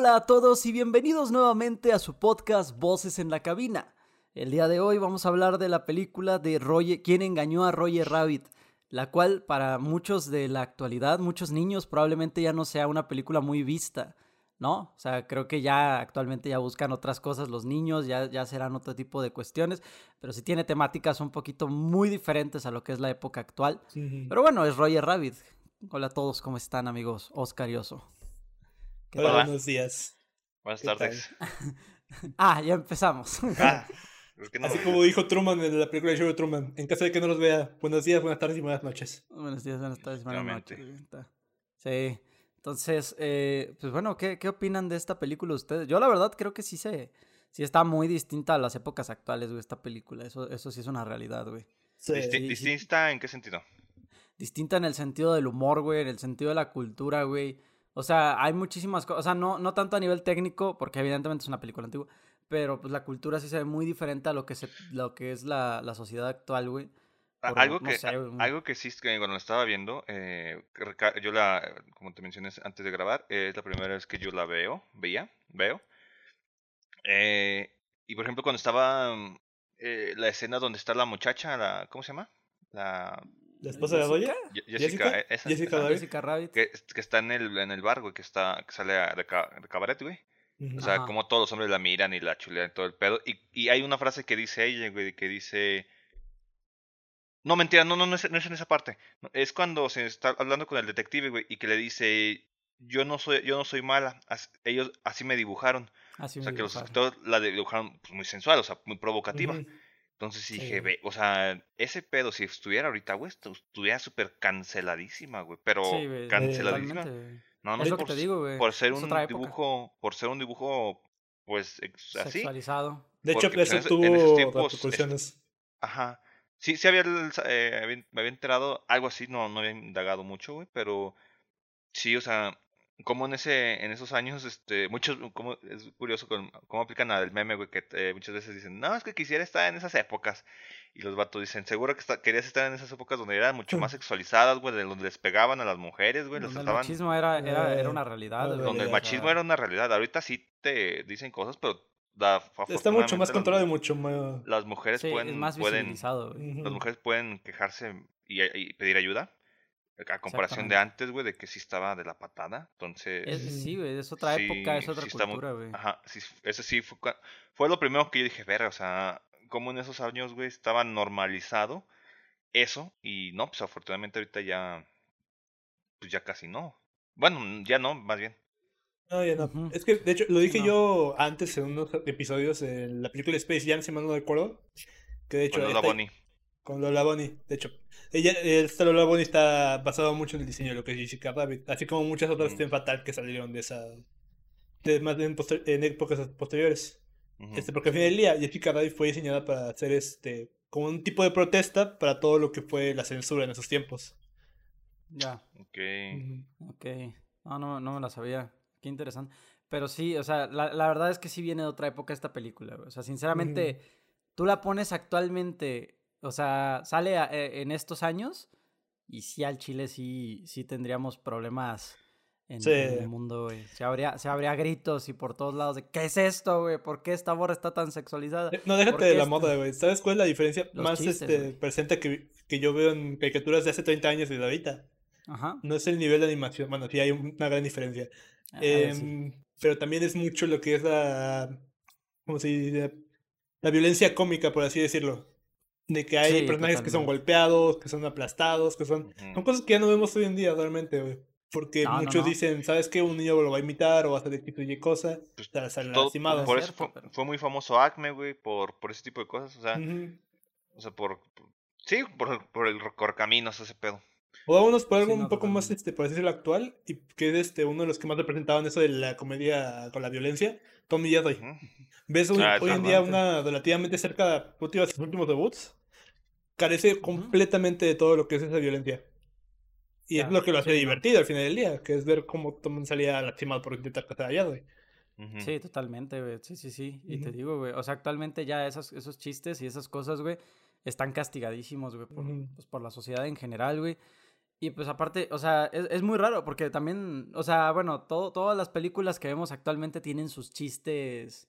Hola a todos y bienvenidos nuevamente a su podcast Voces en la Cabina. El día de hoy vamos a hablar de la película de Roger, ¿Quién engañó a Roger Rabbit? La cual para muchos de la actualidad, muchos niños probablemente ya no sea una película muy vista, ¿no? O sea, creo que ya actualmente ya buscan otras cosas los niños, ya, ya serán otro tipo de cuestiones, pero sí tiene temáticas un poquito muy diferentes a lo que es la época actual. Pero bueno, es Roger Rabbit. Hola a todos, ¿cómo están amigos? Oscar y Oso. Hola, buenos días. Buenas tardes. ah, ya empezamos. Ah, Así como dijo Truman en la película de show de Truman, en caso de que no los vea, buenos días, buenas tardes y buenas noches. Buenos días, buenas tardes, buenas noches. Sí. Entonces, eh, pues bueno, ¿qué, ¿qué opinan de esta película ustedes? Yo la verdad creo que sí se, sí está muy distinta a las épocas actuales, güey, esta película. Eso, eso sí es una realidad, güey. ¿Distinta en qué sentido? Distinta en el sentido del humor, güey, en el sentido de la cultura, güey. O sea, hay muchísimas cosas, o sea, no, no tanto a nivel técnico, porque evidentemente es una película antigua, pero pues la cultura sí se ve muy diferente a lo que, se, lo que es la, la sociedad actual, güey. algo, que, algo que sí, que cuando la estaba viendo, eh, yo la, como te mencioné antes de grabar, es la primera vez que yo la veo, veía, veo. Eh, y por ejemplo, cuando estaba eh, la escena donde está la muchacha, la, ¿cómo se llama? La ¿La esposa de Doya? Jessica, Jessica, esa, Jessica, Jessica Rabbit. Que, que, está en el, en el bar, güey, que, está, que sale de, de cabaret, güey. O sea, como todos los hombres la miran y la chulean y todo el pedo. Y, y hay una frase que dice ella, güey, que dice... No, mentira, no, no, no es, no es en esa parte. Es cuando se está hablando con el detective, güey, y que le dice, yo no soy, yo no soy mala, ellos así me dibujaron. Así o sea, me que dibujaron. los actores la dibujaron pues, muy sensual, o sea, muy provocativa. Entonces Sí, dije, ve, o sea, ese pedo, si estuviera ahorita, güey, estu- estuviera súper canceladísima, güey. Pero Sí, canceladísima. No, no es lo que por, te digo, güey. por ser Es un dibujo, por ser un dibujo, pues, ex- así. Sexualizado. De hecho, Porque, pues, eso en ese- tuvo en esos tiempos, repercusiones. Ajá. Sí, sí había, el- eh, había- me había enterado, algo así, no, no había indagado mucho, güey, pero sí, o sea, como en ese, en esos años, este, muchos, como, es curioso con- cómo aplican al meme, güey, que eh, muchas veces dicen, no, es que quisiera estar en esas épocas, y los vatos dicen, seguro que está- querías estar en esas épocas donde eran mucho más sexualizadas, güey, de donde les pegaban a las mujeres, güey, Donde el trataban, machismo era, era, era una realidad. donde el machismo era una realidad, ahorita sí te dicen cosas, pero da, Está mucho más controlado y mucho más... las mujeres Sí, es pueden, más pueden, las mujeres pueden quejarse y, y pedir ayuda. A comparación de antes, güey, de que sí estaba de la patada. Entonces, Es- sí, güey, es otra sí, época, es otra sí cultura, güey. Ajá, sí, ese sí fue, fue lo primero que yo dije, verga, o sea, como en esos años, güey, estaba normalizado eso. Y no, pues afortunadamente ahorita ya, pues ya casi no. Bueno, ya no, más bien. No, ya no. Es que, de hecho, lo dije No. yo antes en unos episodios en la película Space Jam, si mal no recuerdo. Que de hecho. Con Lola está- Bonnie. Con Lola Bonnie. De hecho, ella, esta Lola Bonnie está basado mucho en el diseño de lo que es Jessica Rabbit. Así como muchas otras. Femme Fatal que salieron de esa. De, más bien poster- en épocas posteriores. Este, porque al final del día, Jessica Rabbit fue diseñada para hacer este. como un tipo de protesta para todo lo que fue la censura en esos tiempos. Ya, Ok. Ok. No, no, no me la sabía. Qué interesante. Pero sí, o sea, la, la verdad es que sí viene de otra época esta película, güey. O sea, sinceramente, tú la pones actualmente, o sea, sale a- eh, en estos años y sí al Chile sí, sí tendríamos problemas en, Sí. en el mundo, güey. Se habría, se habría gritos y por todos lados de, ¿qué es esto, güey? ¿Por qué esta morra está tan sexualizada? Eh, No, déjate ¿Por de la moda, güey. ¿Sabes cuál es la diferencia Los más chistes, este, presente que, que yo veo en caricaturas de hace 30 años y de ahorita? Ajá. No es el nivel de animación, bueno, sí hay una gran diferencia. Sí. Em, Pero también es mucho lo que es la, ¿cómo se dice? La violencia cómica, por así decirlo. De que hay Sí, personajes que son golpeados, que son aplastados, que son... Son cosas que ya no vemos hoy en día realmente, güey. Porque No, muchos no. dicen, ¿sabes qué? Un niño lo va a imitar o va a hacer X o Y cosa. Pues, o sea, sale Todo- lastimado. por Es eso fue, pero- fue muy famoso Acme, güey, por, por ese tipo de cosas. O sea, o sea por, por- sí, por, por el correcaminos, ese pedo. O vámonos por algo Sí, no, un poco más, este, por decirlo, actual, y que es este, uno de los que más representaban eso de la comedia con la violencia, Tom y Jerry. Ujú. ¿Ves hoy, Ah, hoy en día una relativamente cerca de sus últimos debuts? Carece completamente de todo lo que es esa violencia. Y es lo que lo hace sí, no. divertido al final del día, que es ver cómo Tom salía lastimado por intentar cazar a Jerry. Ujú. Sí, totalmente, güey. Sí, sí, sí. Y te Ujú. digo, güey. O sea, actualmente ya esos, esos chistes y esas cosas, güey, están castigadísimos, güey, por, Ujú. pues, por la sociedad en general, güey. Y pues aparte, o sea, es, es, muy raro porque también, o sea, bueno, todo, todas las películas que vemos actualmente tienen sus chistes,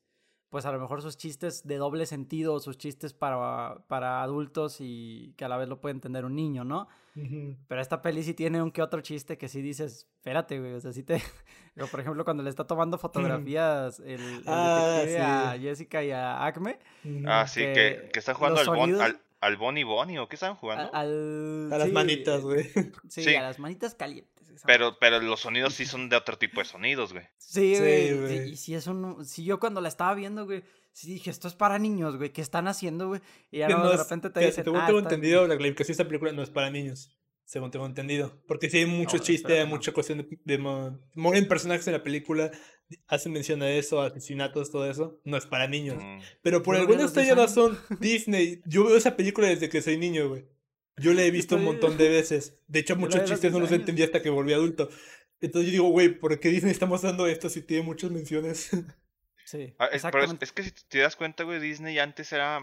pues a lo mejor sus chistes de doble sentido, sus chistes para, para adultos y que a la vez lo puede entender un niño, ¿no? Pero esta peli sí tiene un que otro chiste que sí dices, espérate, güey, o sea, sí te... por ejemplo, cuando le está tomando fotografías el, el Ah, a sí. Jessica y a Acme. Ah, sí, que, que están jugando al, bon, al, al Bonnie Bonnie, ¿o qué estaban a- jugando? al, A las sí, manitas, güey. Sí, Sí. a las manitas calientes. Esa Pero, pero los sonidos sí son de otro tipo de sonidos, güey. Sí, Sí, güey. güey. sí, y si es un. Si yo cuando la estaba viendo, güey. Sí dije, esto es para niños, güey. ¿Qué están haciendo, güey? Y ya no, no de repente te que dicen. según ah, tengo entendido, la clasificación de esta película no es para niños. Según tengo entendido. Porque sí hay mucho No, chiste, hay no. mucha cuestión de, de mueren personajes en la película, hacen mención a eso, asesinatos, todo eso. No es para niños. Mm. Pero por alguna los 10 extraña razón, Disney, yo veo esa película desde que soy niño, güey. Yo la he visto un montón de veces. De hecho, muchos chistes no 10 los entendí hasta que volví adulto. Entonces yo digo, güey, ¿por qué Disney está mostrando esto si tiene muchas menciones? Sí, Ah, es, pero es, exactamente. es que si te das cuenta, güey, Disney antes era.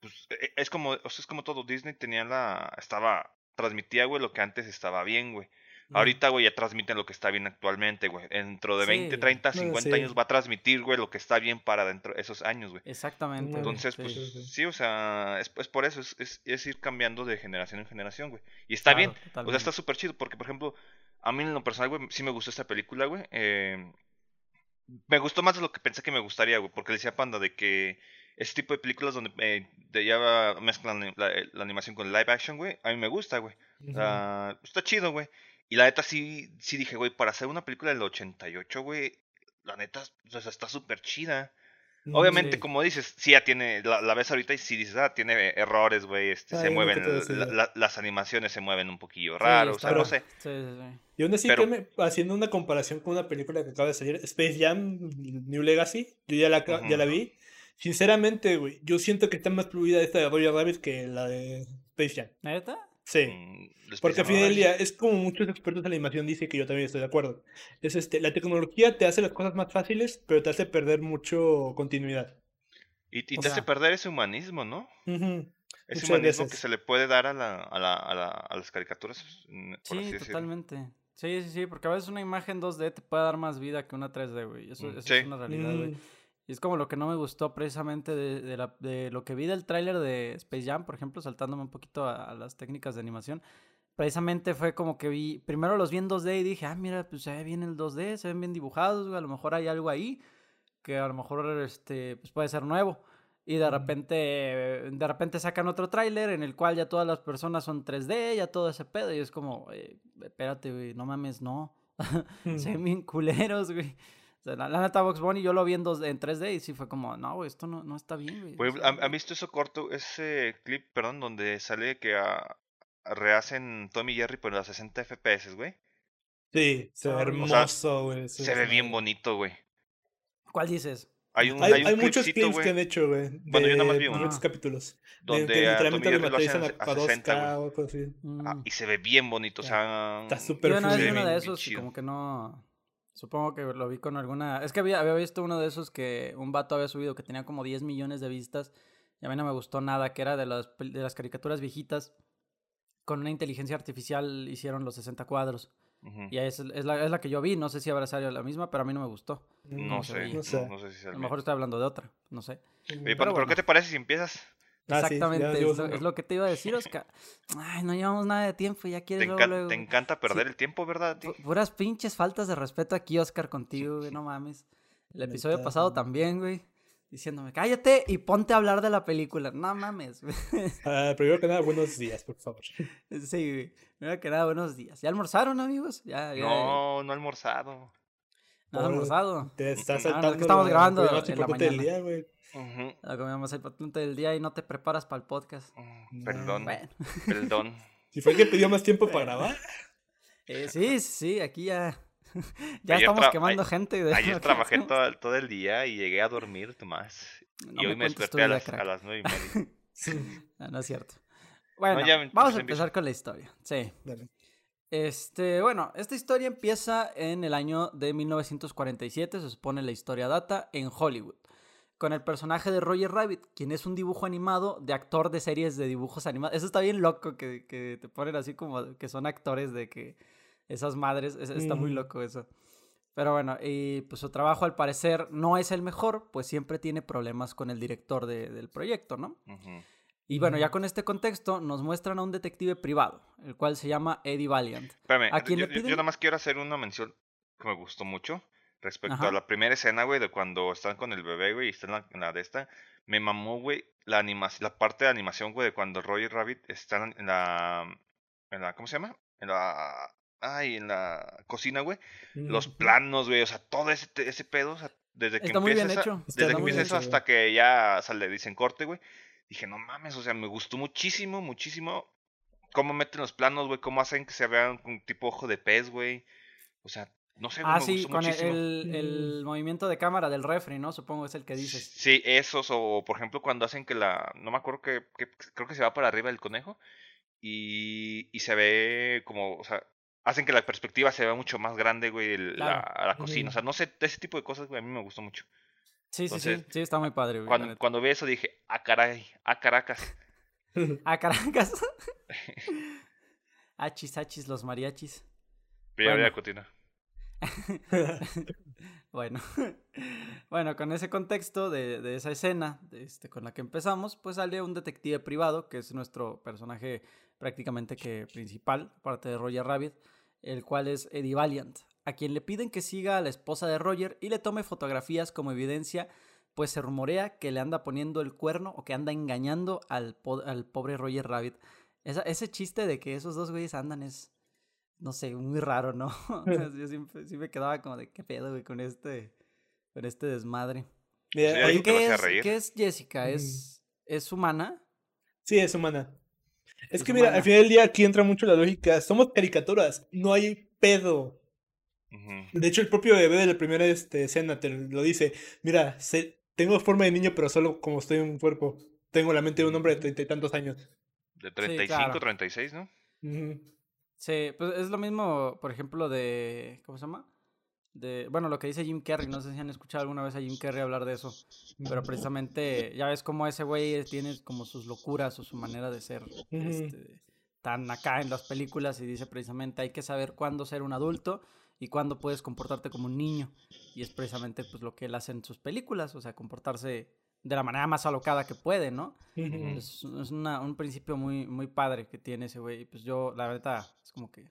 Pues, e- es como, o sea, es como todo. Disney tenía la. Estaba. Transmitía, güey, lo que antes estaba bien, güey. Ahorita, güey, ya transmiten lo que está bien actualmente, güey. Dentro de 20, Sí. 30, No, 50 sí. años va a transmitir, güey, lo que está bien para dentro de esos años, güey. Exactamente. Entonces, sí. pues sí, o sea, es, es por eso, es, es, es ir cambiando de generación en generación, güey. Y está Claro, bien, o sea, está súper chido, porque, por ejemplo, a mí en lo personal, güey, sí me gustó esta película, güey. eh, me gustó más de lo que pensé que me gustaría, güey, porque le decía Panda de que ese tipo de películas donde eh, de ya mezclan la, la animación con live action, güey, a mí me gusta, güey. Ujú. Ah, está chido, güey. Y la neta sí, sí dije, güey, para hacer una película del 88, güey, la neta, o sea, está súper chida. Obviamente, Sí. como dices, sí ya tiene, la, la ves ahorita y sí dices, ah, tiene errores, güey, este, se que mueven, la- la- las animaciones se mueven un poquillo Sí, raro, o está- sea, no sé. Sí, sí, sí. Y aún así, Pero- créeme, haciendo una comparación con una película que acaba de salir, Space Jam, New Legacy, yo ya la, ya la vi. Sinceramente, güey, yo siento que está más fluida esta de Roger Rabbit que la de Space Jam. ¿Neta? Sí. Mm, Porque al pensaba final del ver. día, es como muchos expertos en animación dicen que yo también estoy de acuerdo. Es este, la tecnología te hace las cosas más fáciles, pero te hace perder mucho continuidad. Y, te hace perder ese humanismo, ¿no? Ujú. Ese Muchas humanismo que se le puede dar a, la, a, la, a, la- a las caricaturas, así Sí, decirlo. totalmente. Sí, sí, sí, porque a veces una imagen 2D te puede dar más vida que una 3D, güey. Eso, Mm, eso sí. es una realidad, güey. Mm, Y es como lo que no me gustó precisamente de, de la- de lo que vi del tráiler de Space Jam, por ejemplo, saltándome un poquito a, a las técnicas de animación. Precisamente fue como que vi, primero los vi en 2D y dije, ah, mira, pues se ve bien el 2D, se ven bien dibujados, güey, a lo mejor hay algo ahí que a lo mejor este, pues puede ser nuevo. Y de repente, de repente sacan otro tráiler en el cual ya todas las personas son 3D, ya todo ese pedo. Y es como, eh, espérate, güey, no mames, no. Se ven bien culeros, güey. O sea, la, la neta, Box Bunny yo lo vi en, 2D en 3D y sí fue como, no, güey, esto no, no está bien, güey. Güey, o sea, ¿han, han visto eso corto, ese clip, perdón, donde sale que ah, rehacen Tommy y Jerry por las 60 FPS, güey? Sí, se ve O sea, hermoso, güey. esa Se ve bien bonito, güey. ¿Cuál dices? Hay un, Hay, hay un hay muchos clips que han hecho, güey. Bueno, yo nada más de vi uno. Ah. capítulos. de donde a y literalmente lo materializan a, a, a 60, 2K güey. o algo así. Ah, Mm. y se ve bien bonito, o sea... Está Yo súper una vez vi uno de esos, chido. como que no. Supongo que lo vi con alguna. Es que había, había visto uno de esos que un vato había subido que tenía como 10 millones de vistas. Y a mí no me gustó nada, que era de las, de las caricaturas viejitas. Con una inteligencia artificial hicieron los 60 cuadros. Y es, es, la, es la que yo vi. No sé si habrá salido la misma, pero a mí no me gustó. No no sé, sé. no, No sé. no sé si A el lo mejor estoy hablando de otra. No sé. Oye, pero Pato, ¿pero bueno. qué te parece si empiezas? Ah, sí, ya Exactamente. es, lo, es lo que te iba a decir, Oscar. Ay, no llevamos nada de tiempo. Ya Te, quieres luego, encan- luego. te encanta perder el tiempo, ¿verdad? Pu- Puras pinches faltas de respeto aquí, Oscar, contigo, güey, no mames. El episodio pasado no. también, güey. Diciéndome, cállate y ponte a hablar de la película. No mames, güey. Ah, primero que nada, buenos días, por favor. Sí, güey. Primero que nada, buenos días. ¿Ya almoraron, amigos? Ya, ya. No, no he almorzado. ¿No has almorzado? Te estás Ah, no, es que saltando. estamos la grabando más en la mañana. día, güey. Ujú, La comíamos el patente del día y no te preparas para el podcast. mm, Perdón, Bueno. perdón. Si fue el que pidió más tiempo para grabar. Eh, sí, sí, sí, aquí ya. ya Ayer estamos quemando gente. De Ayer trabajé todo, todo el día y llegué a dormir, Tomás. No y hoy me cuentes tu desperté a vida, las, a las nueve y media. Ah, no es cierto. Bueno, ya, vamos pues, a empezar con la historia. Sí. Dale. Este, bueno, esta historia empieza en el año de 1947, se supone la historia data, en Hollywood. Con el personaje de Roger Rabbit, quien es un dibujo animado de actor de series de dibujos animados. Eso está bien loco que, que te ponen así como que son actores de que esas madres, está muy loco eso. Pero bueno, y pues su trabajo al parecer no es el mejor, pues siempre tiene problemas con el director del proyecto, ¿no? Y bueno, ya con este contexto nos muestran a un detective privado, el cual se llama Eddie Valiant. Espérame, ¿A yo, yo, nada más quiero hacer una mención que me gustó mucho respecto a la primera escena, güey, de cuando están con el bebé, güey, y están en la, de esta. Me mamó, güey, la animación, la parte de animación, güey, de cuando Roger Rabbit está en la, en la, ¿cómo se llama? En la ay, en la cocina, güey. Los planos, güey, o sea, todo ese, ese pedo, o sea, desde que Está muy bien hecho. desde que empieza eso hasta que ya sale, dicen corte, güey. Dije, no mames, o sea, me gustó muchísimo, muchísimo cómo meten los planos, güey, cómo hacen que se vean con tipo ojo de pez, güey. O sea, no sé, ah, sí, con el, el, movimiento de cámara del refri, ¿no? Supongo es el que dices. Sí, esos, o por ejemplo cuando hacen que la, no me acuerdo que, que creo que se va para arriba el conejo y, y se ve como, o sea, hacen que la perspectiva se vea mucho más grande, güey, la, la, cocina. O sea, no sé, ese tipo de cosas, güey, a mí me gustó mucho. Sí, sí, sí, sí, está muy padre, güey. Cuando, cuando vi eso dije, ah, caray, ah, Caracas. ah, Caracas. achis, achis, los mariachis. Pero bueno. continúa. bueno, bueno, con ese contexto de, de esa escena este, con la que empezamos, pues sale un detective privado, que es nuestro personaje prácticamente que principal, parte de Roger Rabbit, el cual es Eddie Valiant, a quien le piden que siga a la esposa de Roger y le tome fotografías como evidencia, pues se rumorea que le anda poniendo el cuerno o que anda engañando al, al pobre Roger Rabbit. ese chiste de que esos dos güeyes andan es, no sé, muy raro, ¿no? Yo siempre, sí me quedaba como de qué pedo, güey, con este, con este desmadre. ¿qué, es, ¿qué, es, Jessica? ¿Es, ¿Es humana? Sí, es humana. Es que mira, al final del día aquí entra mucho la lógica. Somos caricaturas, no hay pedo. De hecho, el propio bebé de la primera este, escena te lo dice. Mira, tengo forma de niño, pero solo como estoy en un cuerpo. Tengo la mente de un hombre de treinta y tantos años. De 35, y 36, ¿no? Sí, pues es lo mismo, por ejemplo, de. ¿Cómo se llama? de, bueno, lo que dice Jim Carrey, no sé si han escuchado alguna vez a Jim Carrey hablar de eso, pero precisamente ya ves cómo ese güey tiene como sus locuras o su manera de ser este, tan acá en las películas y dice precisamente hay que saber cuándo ser un adulto y cuándo puedes comportarte como un niño y es precisamente pues lo que él hace en sus películas, o sea, comportarse de la manera más alocada que puede, ¿no? Es, es una, un principio muy, muy padre que tiene ese güey, pues yo la verdad es como que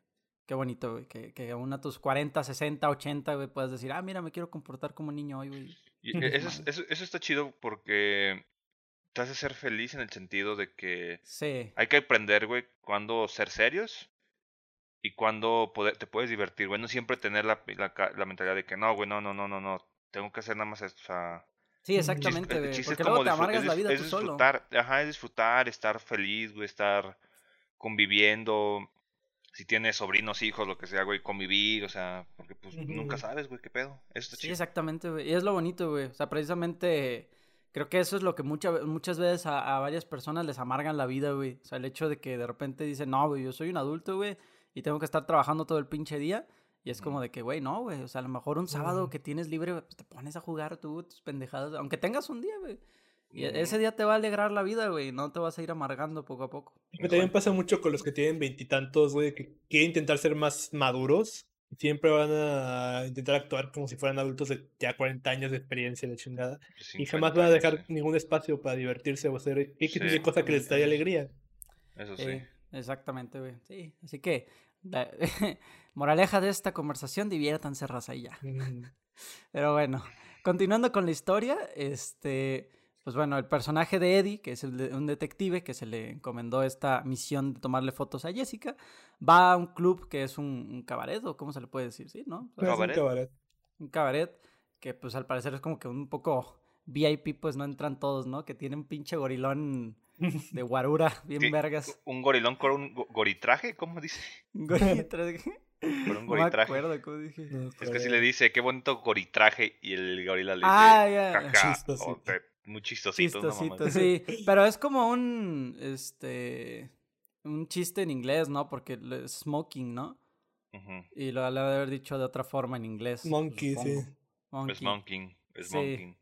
Qué bonito, güey, que, que aún a tus 40, 60, 80, güey, puedas decir, ah, mira, me quiero comportar como niño hoy, güey. E, eso, eso, eso, está chido porque te hace ser feliz en el sentido de que sí. hay que aprender, güey, cuándo ser serios y cuándo poder, te puedes divertir, güey. No siempre tener la, la, la mentalidad de que no, güey, no, no, no, no, no, tengo que hacer nada más esto, o sea... Sí, exactamente, güey. Porque luego te amargas la vida es tú disfrutar, solo. Ajá, es disfrutar, estar feliz, güey, estar conviviendo, si tienes sobrinos, hijos, lo que sea, güey, convivir, o sea, porque pues nunca sabes, güey, qué pedo. Eso sí, exactamente, güey. Y es lo bonito, güey. O sea, precisamente creo que eso es lo que muchas veces a, varias personas les amargan la vida, güey. O sea, el hecho de que de repente dicen, no, güey, yo soy un adulto, güey, y tengo que estar trabajando todo el pinche día. Y es como de que, güey, no, güey. O sea, a lo mejor un sábado que tienes libre, pues te pones a jugar tú, tus pendejadas, aunque tengas un día, güey. Y ese día te va a alegrar la vida, güey. No te vas a ir amargando poco a poco. también pasa mucho con los que tienen veintitantos, güey, que quieren intentar ser más maduros. Siempre van a intentar actuar como si fueran adultos de ya 40 años de experiencia de chingada. y jamás van a dejar ningún espacio para divertirse o hacer X sí, cosa que les trae alegría. Eso sí. exactamente, güey. Sí, así que, moraleja de esta conversación, diviértanse raza y ya. Pero bueno, continuando con la historia, este pues bueno, el personaje de Eddie, que es un detective que se le encomendó esta misión de tomarle fotos a Jessica, va a un club que es un, cabaret, o cómo se le puede decir, ¿sí? ¿No? un cabaret. Un cabaret que pues al parecer es como que un poco VIP, pues no entran todos, ¿no? Que tiene un pinche gorilón de guarura, bien vergas. ¿Un gorilón con un goritraje? ¿Cómo dice? ¿Un goritraje? Con un goritraje. No me acuerdo cómo dije. es que si le dice, qué bonito goritraje, y el gorila le dice, ah, ya. Muy chistosito. Chistosito, sí. Pero es como un, este, un chiste en inglés, ¿no? Porque es smoking, ¿no? Y lo debe haber dicho de otra forma en inglés. Monkey, sí. Monkey. Smoking, smoking.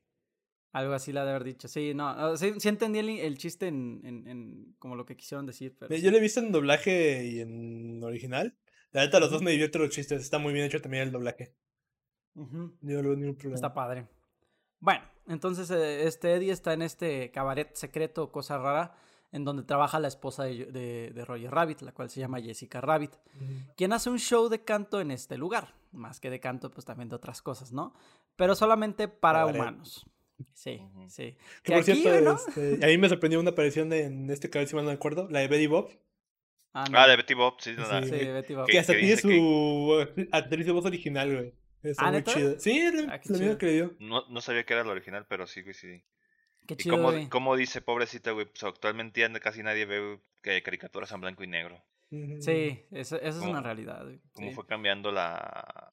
Algo así la de haber dicho. Sí, no, sí, entendí el, chiste en, en, como lo que quisieron decir. Pero Yo lo he visto en doblaje y en original. La neta, los dos me divierten los chistes. Está muy bien hecho también el doblaje. Está padre. Bueno, entonces eh, este Eddie está en este cabaret secreto, cosa rara, en donde trabaja la esposa de, de, Roger Rabbit, la cual se llama Jessica Rabbit, quien hace un show de canto en este lugar. Más que de canto, pues también de otras cosas, ¿no? Pero solamente para humanos. Sí, sí. Que por cierto, este, a mí me sorprendió una aparición de, en este canal, si mal no me acuerdo, la de Betty Bob. Ah, ah de Betty Bob, sí, sí, sí de Betty Bob. Que hasta tiene su actriz de voz original, güey. Está ah, muy chido. Sí, es lo, ah, mismo que dio. No, no sabía que era el original, pero sí, güey, sí. Qué chido, y como, dice, pobrecita, güey, pues actualmente casi nadie ve que caricaturas en blanco y negro. Sí, eso, eso es una realidad, güey. Cómo fue cambiando la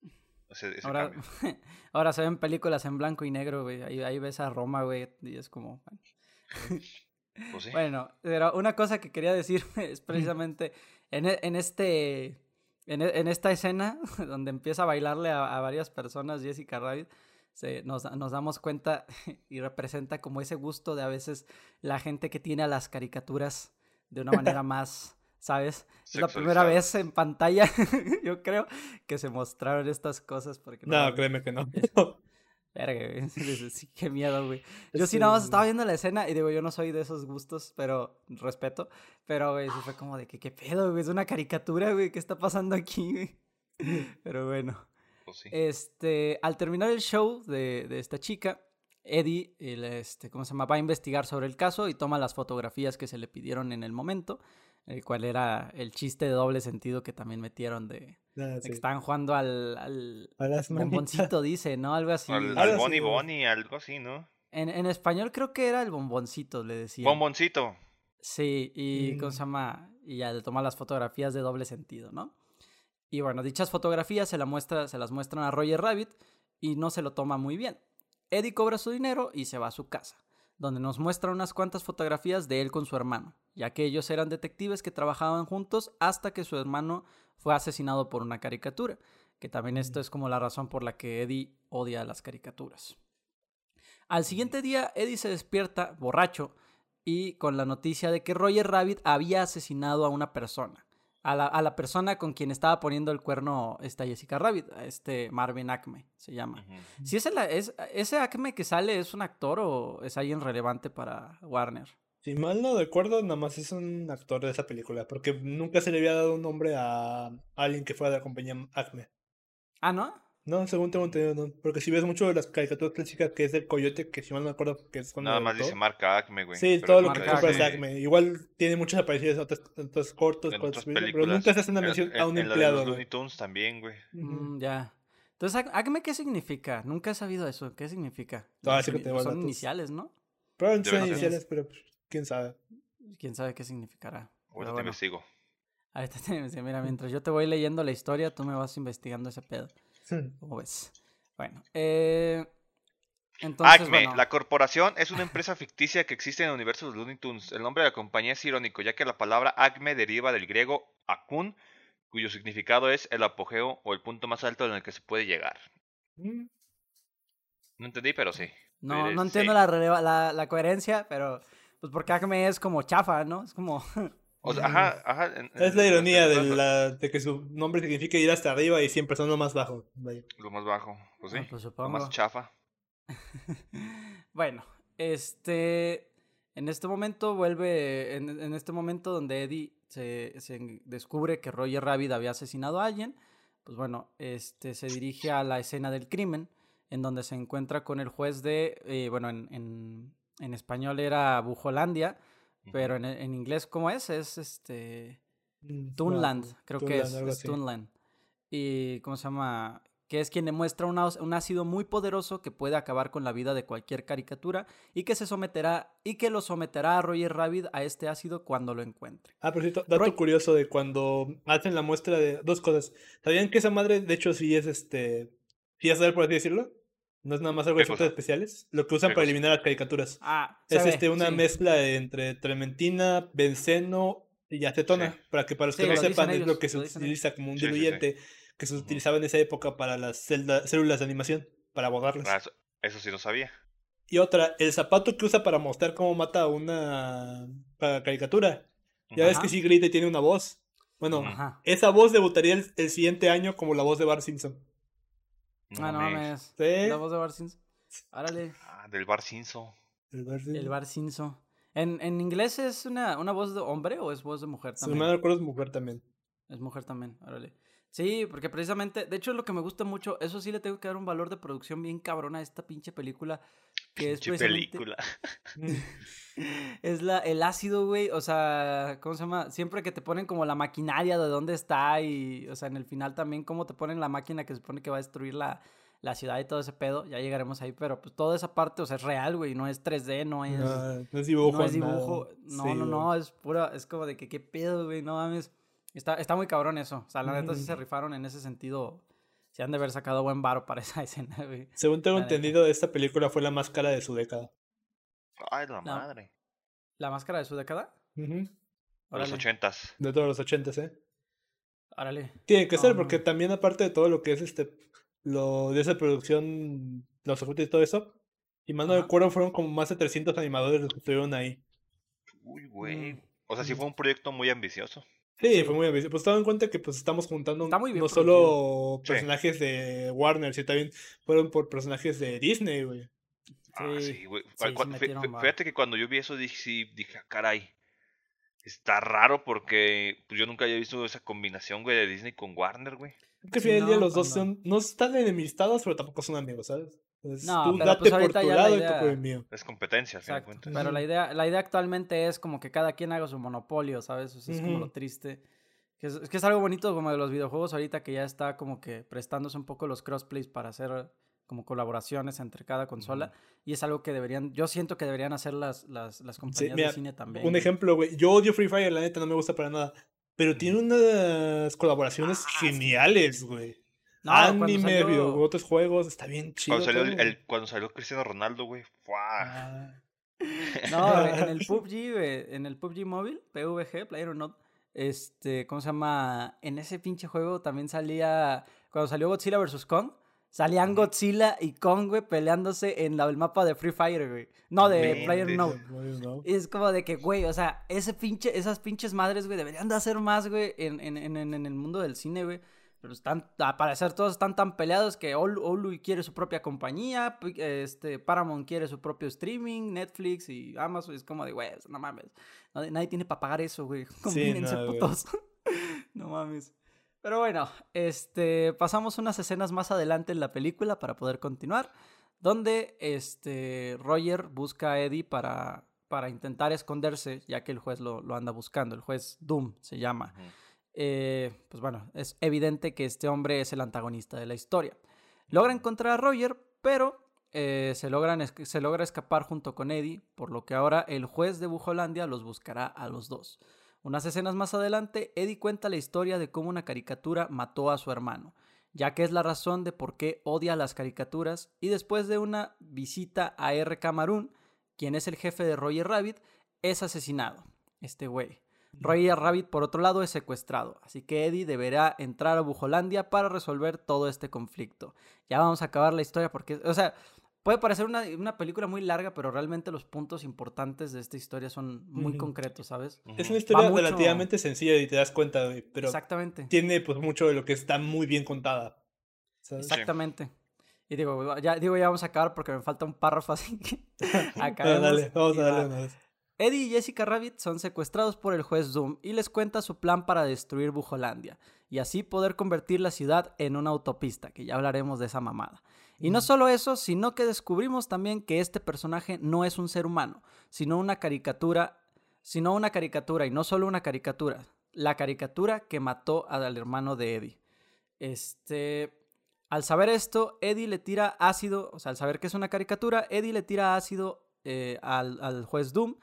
ahora, ahora se ven películas en blanco y negro, güey. Ahí, ahí ves a Roma, güey, y es como... Pues bueno, pero una cosa que quería decir es precisamente en, e, en este... En, e, en, esta escena donde empieza a bailarle a, varias personas Jessica Rabbit, se, nos, nos, damos cuenta y representa como ese gusto de a veces la gente que tiene a las caricaturas de una manera más ¿sabes? Es la primera vez en pantalla, yo creo, que se mostraron estas cosas. Porque no, créeme que no. Verga, güey. Sí, qué miedo, güey. Yo sí nada más estaba viendo la escena y digo, yo no soy de esos gustos, pero respeto. Pero, güey, sí fue como de que, ¿qué pedo, güey? Es una caricatura, güey. ¿Qué está pasando aquí, güey? Pero bueno. Pues sí. Este, al terminar el show de, de esta chica, Eddie, el, este, ¿cómo se llama? Va a investigar sobre el caso y toma las fotografías que se le pidieron en el momento el cual era el chiste de doble sentido que también metieron de, ah, que estaban jugando al, al bomboncito, dice, ¿no? Algo así. Al, al Bonnie Bonnie, algo así, ¿no? En, en español creo que era el bomboncito, le decía. Bomboncito. Sí, y ¿cómo se mm. llama? Y ya le toma las fotografías de doble sentido, ¿no? Y bueno, dichas fotografías se, la muestra, se las muestran a Roger Rabbit y no se lo toma muy bien. Eddie cobra su dinero y se va a su casa donde nos muestra unas cuantas fotografías de él con su hermano, ya que ellos eran detectives que trabajaban juntos hasta que su hermano fue asesinado por una caricatura, que también esto es como la razón por la que Eddie odia las caricaturas. Al siguiente día, Eddie se despierta borracho y con la noticia de que Roger Rabbit había asesinado a una persona a la, a la, persona con quien estaba poniendo el cuerno esta Jessica Rabbit, este Marvin Acme se llama. Si ese, es, ese Acme que sale es un actor o es alguien relevante para Warner. Si mal no recuerdo, nada más es un actor de esa película, porque nunca se le había dado un nombre a alguien que fuera de la compañía Acme. Ah, ¿no? No, según tengo entendido, no. Porque si ves mucho de las caricaturas clásicas que es del coyote, que si mal no me acuerdo que es Nada más dice marca Acme, güey. Sí, todo lo que compra es Acme. Igual tiene muchas apariciones en otros, cortos, en otras pero nunca se hace una mención a un empleado. En los Looney Tunes también, güey. Mm, ya. Entonces, Acme, ¿qué significa? Nunca he sabido eso. ¿Qué significa? Ah, sí que te son iniciales, ¿no? Probablemente son iniciales, pero pues, quién sabe. Quién sabe qué significará. Ahorita te investigo. Ahorita te investigo. Mira, mientras yo te voy leyendo la historia, tú me vas investigando ese pedo. ¿Cómo ves? Bueno, eh, entonces, Acme, la corporación es una empresa ficticia que existe en el universo de Looney Tunes. El nombre de la compañía es irónico, ya que la palabra Acme deriva del griego akun, cuyo significado es el apogeo o el punto más alto en el que se puede llegar. Mm. No entendí, pero sí. No, no entiendo la, la, la, coherencia, pero pues porque Acme es como chafa, ¿no? Es como... ajá, ajá. es la ironía de, la, de, que su nombre significa ir hasta arriba y siempre son lo más bajo. Lo más bajo, pues sí. Ah, pues lo más chafa. bueno, este. En este momento vuelve. En, este momento donde Eddie se, se, descubre que Roger Rabbit había asesinado a alguien. Pues bueno, este se dirige a la escena del crimen. En donde se encuentra con el juez de. Eh, bueno, en, en, en español era Bujolandia pero en, en inglés, ¿cómo es? Es este. Mm, Tunland, creo que es. Es Tunland. Y, ¿cómo se llama? Que es quien demuestra un, un ácido muy poderoso que puede acabar con la vida de cualquier caricatura y que se someterá y que lo someterá a Roger Rabbit a este ácido cuando lo encuentre. Ah, por cierto, dato curioso de cuando hacen la muestra de dos cosas. ¿Sabían que esa madre, de hecho, sí es este. Sí es por así decirlo? No es nada más algo de efectos especiales. Lo que usan para eliminar las caricaturas. Ah, es este una mezcla entre trementina, benceno y acetona. Para que para los que no sepan es lo que se utiliza como un diluyente que se utilizaba en esa época para las células de animación, para borrarlas. Ah, eso, sí lo sabía. Y otra, el zapato que usa para mostrar cómo mata a una caricatura. Ya ves que sí grita y tiene una voz. Bueno, esa voz debutaría el, siguiente año como la voz de Bart Simpson. Ah, no mames. ¿Sí? La voz de Simpson. Árale. Ah, del Bart Simpson. El Bart Simpson. ¿En, ¿En, inglés es una, una voz de hombre o es voz de mujer también? Si me acuerdo es mujer también. Es mujer también, órale. Sí, porque precisamente, de hecho lo que me gusta mucho, eso sí le tengo que dar un valor de producción bien cabrón a esta pinche película. Que es película. es la, el ácido, güey, o sea, ¿cómo se llama? Siempre que te ponen como la maquinaria de dónde está y, o sea, en el final también cómo te ponen la máquina que se supone que va a destruir la, la ciudad y todo ese pedo, ya llegaremos ahí, pero pues toda esa parte, o sea, es real, güey, no es 3D, no es... No, es dibujo. No es dibujo, no, no, no, es pura, es como de que qué pedo, güey, no mames. Está, está muy cabrón eso. O sea, la neta sí se rifaron en ese sentido. Se han de haber sacado buen varo para esa escena, güey. Según tengo entendido, esta película fue la más cara de su década. Ay, la, madre. ¿La máscara de su década? De los ochentas. De todos los ochentas, eh. Órale. Tiene que ser, porque también aparte de todo lo que es este, lo de esa producción, los efectos y todo eso, y más no recuerdo, fueron como más de 300 animadores los que estuvieron ahí. Uy, güey. Mm. O sea, sí fue un proyecto muy ambicioso. Sí, fue muy ambicioso. Pues estaba en cuenta que pues estamos juntando no solo personajes de Warner, sino también fueron por personajes de Disney, güey. Ah, sí, güey. fíjate que cuando yo vi eso dije, sí, dije, ah, caray. Está raro porque pues, yo nunca había visto esa combinación, güey, de Disney con Warner, güey. Que al final del día los dos son, no están enemistados, pero tampoco son amigos, ¿sabes? No, tú pero date pues ahorita por tu lado idea... y por el mío. Es competencia, Exacto. Pero la idea, la idea actualmente es como que cada quien haga su monopolio, ¿sabes? es como lo triste. Que es, que es algo bonito como de los videojuegos ahorita que ya está como que prestándose un poco los crossplays para hacer como colaboraciones entre cada consola. Y es algo que deberían, yo siento que deberían hacer las, las, las compañías de cine también. Un ejemplo, güey. Yo odio Free Fire, la neta no me gusta para nada. Pero tiene unas colaboraciones ah, geniales, güey. No, Anime, salió... otros juegos, está bien chido. Cuando salió, el, cuando salió Cristiano Ronaldo, güey. Ah. No, en el PUBG, güey, en el PUBG móvil, PVG, Player Not, este, ¿cómo se llama? En ese pinche juego también salía, cuando salió Godzilla vs. Kong, salían Godzilla y Kong, güey, peleándose en el mapa de Free Fire, güey. No, de Player No. Es como de que, güey, o sea, ese pinche, esas pinches madres, güey, deberían de hacer más, güey, en, en, en, en el mundo del cine, güey. Pero están, a parecer todos están tan peleados que Olu quiere su propia compañía, este, Paramount quiere su propio streaming, Netflix y Amazon. Es como de, güey, no mames. Nadie, tiene para pagar eso, güey. Combínense, putos. no mames. Pero bueno, este, pasamos unas escenas más adelante en la película para poder continuar. Donde este, Roger busca a Eddie para, para intentar esconderse, ya que el juez lo, lo anda buscando. El juez Doom se llama. Eh, pues bueno, es evidente que este hombre es el antagonista de la historia. Logra encontrar a Roger, pero eh, se, se logra escapar junto con Eddie, por lo que ahora el juez de Bujolandia los buscará a los dos. Unas escenas más adelante, Eddie cuenta la historia de cómo una caricatura mató a su hermano, ya que es la razón de por qué odia las caricaturas, y después de una visita a R. Camarón, quien es el jefe de Roger Rabbit, es asesinado. Este güey. Roger Rabbit, por otro lado, es secuestrado, así que Eddie deberá entrar a Bujolandia para resolver todo este conflicto. Ya vamos a acabar la historia porque, o sea, puede parecer una, película muy larga, pero realmente los puntos importantes de esta historia son muy concretos, ¿sabes? Es una historia relativamente sencilla y te das cuenta, pero Exactamente. tiene pues mucho de lo que está muy bien contada. Exactamente. Y digo ya, digo, ya vamos a acabar porque me falta un párrafo así que dale, vamos a darle Eddie y Jessica Rabbit son secuestrados por el juez Doom y les cuenta su plan para destruir Bujolandia y así poder convertir la ciudad en una autopista, que ya hablaremos de esa mamada. Y no solo eso, sino que descubrimos también que este personaje no es un ser humano, sino una caricatura, sino una caricatura y no solo una caricatura, la caricatura que mató al hermano de Eddie. Este, al saber esto, Eddie le tira ácido, o sea, al saber que es una caricatura, Eddie le tira ácido eh, al, al juez Doom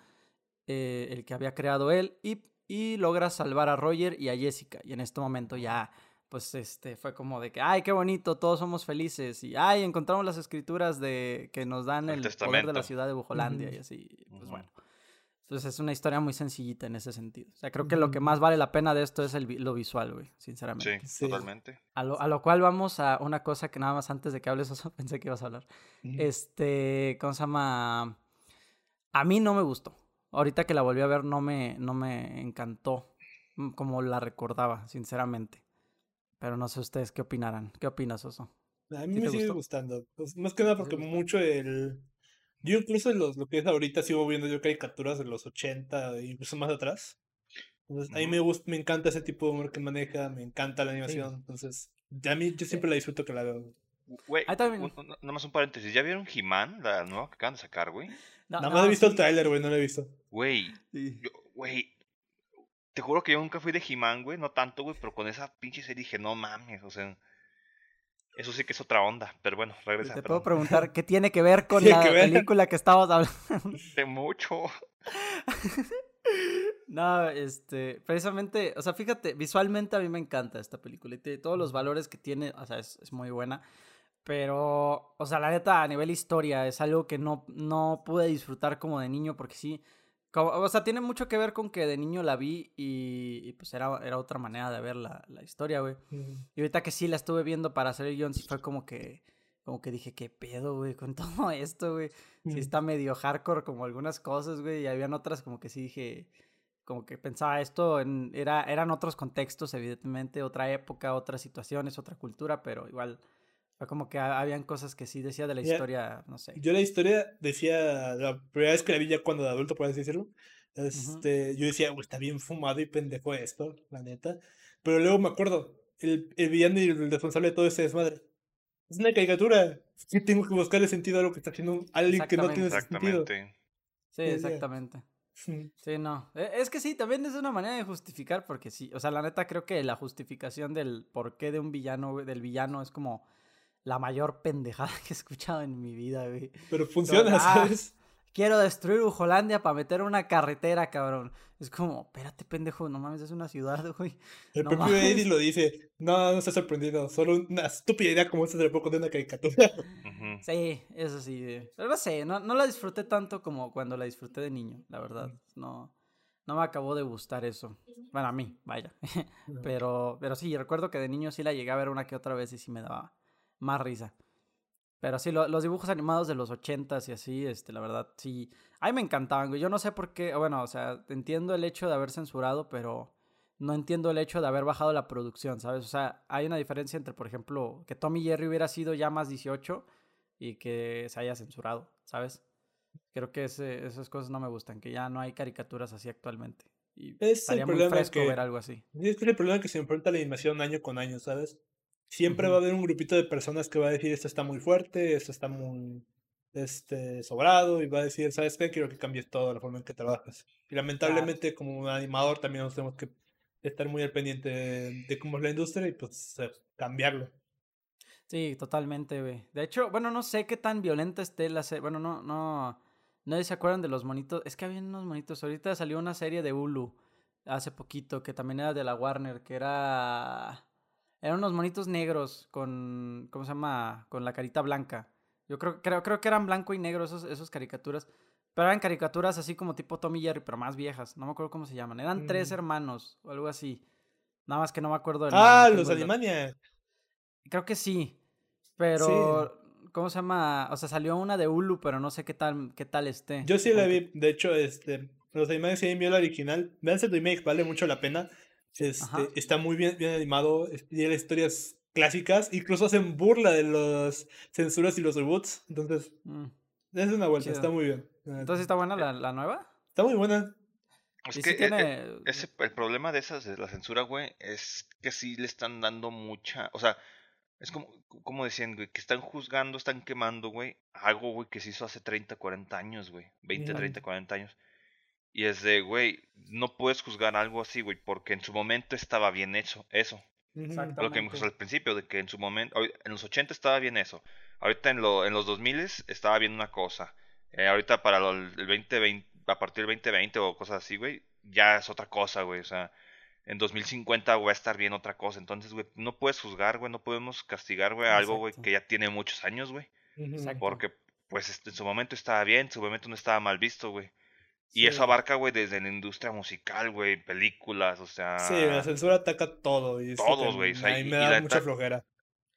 eh, el que había creado él, y, y, logra salvar a Roger y a Jessica. Y en este momento ya, pues, este, fue como de que, ay, qué bonito, todos somos felices, y, ay, encontramos las escrituras de que nos dan el, poder de la ciudad de Bujolandia, y así, pues bueno. Entonces es una historia muy sencillita en ese sentido. O sea, creo que lo que más vale la pena de esto es el, lo visual, güey, sinceramente. Sí, totalmente. A lo, a lo, cual vamos a una cosa que nada más antes de que hables eso pensé que ibas a hablar. Este, ¿cómo se llama? A mí no me gustó. Ahorita que la volví a ver no me, no me encantó mm, como la recordaba, sinceramente. Pero no sé ustedes qué opinarán. ¿Qué opinas, Oso? A mí me sigue gustando. Pues, más que nada porque mucho el yo incluso los, lo que es ahorita sigo viendo yo caricaturas de los 80 e incluso más atrás. Entonces, a mí me gusta, me encanta ese tipo de humor que maneja, me encanta la animación. Entonces, a mí yo siempre la disfruto que la veo. Güey, nada más un paréntesis. ¿Ya vieron He-Man, la nueva que acaban de sacar, güey? nada más he visto el trailer, güey, no la he visto. Güey, güey, te juro que yo nunca fui de He-Man, güey, no tanto, güey, pero con esa pinche serie dije, no mames, o sea, eso sí que es otra onda, pero bueno, regresa. Te puedo preguntar qué tiene que ver con la película que estabas hablando. De mucho. no, este, precisamente, o sea, fíjate, visualmente a mí me encanta esta película y todos los valores que tiene, o sea, es, es, muy buena. Pero, o sea, la neta, a nivel historia, es algo que no, no pude disfrutar como de niño porque sí, o sea, tiene mucho que ver con que de niño la vi y, pues era, era otra manera de ver la, la historia, güey. Y ahorita que sí la estuve viendo para hacer el guion, sí fue como que, como que dije, ¿qué pedo, güey? Con todo esto, güey. Sí está medio hardcore como algunas cosas, güey. Y habían otras como que sí dije, como que pensaba esto, en, era, eran otros contextos, evidentemente, otra época, otras situaciones, otra cultura, pero igual como que habían cosas que sí decía de la historia, no sé. Yo la historia decía, la primera vez que la vi ya cuando de adulto, por así decirlo, este, yo decía, está bien fumado y pendejo esto, la neta. Pero luego me acuerdo, el, el villano y el responsable de todo ese desmadre. Es una caricatura. Sí tengo que buscar el sentido a lo que está haciendo alguien que no tiene sentido. Sí, exactamente. Sí, no. E, es que sí, también es una manera de justificar, porque sí, o sea, la neta creo que la justificación del porqué de un villano, del villano es como la mayor pendejada que he escuchado en mi vida, güey. Pero funciona, ah, ¿sabes? Quiero destruir Ujolandia para meter una carretera, cabrón. Es como, espérate, pendejo, no mames, es una ciudad, güey. El propio Eddie lo dice. No, no estás sorprendido. Solo una estúpida idea como esta de poco de una caricatura. Sí, eso sí. Pero no sé, no, no la disfruté tanto como cuando la disfruté de niño, la verdad. No, no me acabó de gustar eso. Bueno, a mí, vaya. pero, pero sí, recuerdo que de niño sí la llegué a ver una que otra vez y sí me daba más risa. Pero sí, los dibujos animados de los ochentas y así, este, la verdad, sí. A mí me encantaban, güey. Yo no sé por qué, bueno, o sea, entiendo el hecho de haber censurado, pero no entiendo el hecho de haber bajado la producción, ¿sabes? O sea, hay una diferencia entre, por ejemplo, que Tommy Jerry hubiera sido ya más 18 y que se haya censurado, ¿sabes? Creo que esas cosas no me gustan, que ya no hay caricaturas así actualmente. Y es estaría muy fresco ver algo así. Es que el problema que se enfrenta la animación año con año, ¿sabes? Siempre va a haber un grupito de personas que va a decir esto está muy fuerte, esto está muy este, sobrado y va a decir, ¿sabes qué? Quiero que cambies todo la forma en que trabajas. Y lamentablemente como un animador también nos tenemos que estar muy al pendiente de, cómo es la industria y pues cambiarlo. Sí, totalmente, güey. De hecho, bueno, no sé qué tan violenta esté la serie. Bueno, no, no. Nadie se acuerdan de los monitos. Es que había unos monitos. Ahorita salió una serie de Hulu hace poquito que también era de la Warner, que era eran unos monitos negros con, ¿cómo se llama? Con la carita blanca. Yo creo, creo, creo que eran blanco y negro esos, esos caricaturas. Pero eran caricaturas así como tipo Tommy Jerry, pero más viejas. No me acuerdo cómo se llaman. Eran tres mm. hermanos o algo así. Nada más que no me acuerdo del Ah, los de Alemania. Creo que sí. Pero, ¿cómo se llama? O sea, salió una de Hulu, pero no sé qué tal, qué tal esté. Yo sí la vi. De hecho, este, los Alemania sí vi el original. Vean el remake, vale mucho la pena. Este, está muy bien, bien animado, tiene historias clásicas, incluso hacen burla de las censuras y los reboots. Entonces, mm. es una vuelta, está muy bien. Entonces, ¿está buena la, la nueva? Está muy buena. Es que e, e, ese, el problema de esas, de la censura, güey, es que sí le están dando mucha. O sea, es como, como decían, güey, que están juzgando, están quemando, güey, algo, güey, que se hizo hace 30, 40 años, güey. 20, 30, 40 años. Y es de, güey, no puedes juzgar algo así, güey, porque en su momento estaba bien hecho eso. Lo que me dijo al principio, de que en su momento, en los 80 estaba bien eso. Ahorita en, lo, en los 2000 estaba bien una cosa. Eh, ahorita para el 2020, a partir del 2020 o cosas así, güey, ya es otra cosa, güey. O sea, en 2050 va a estar bien otra cosa. Entonces, güey, no puedes juzgar, güey, no podemos castigar, güey, algo, güey, que ya tiene muchos años, güey. Porque, pues, este, en su momento estaba bien, en su momento no estaba mal visto, güey. Y eso abarca, güey, desde la industria musical, güey, películas, o sea... Sí, la censura ataca todo. Y todos, güey. a mí me da mucha flojera.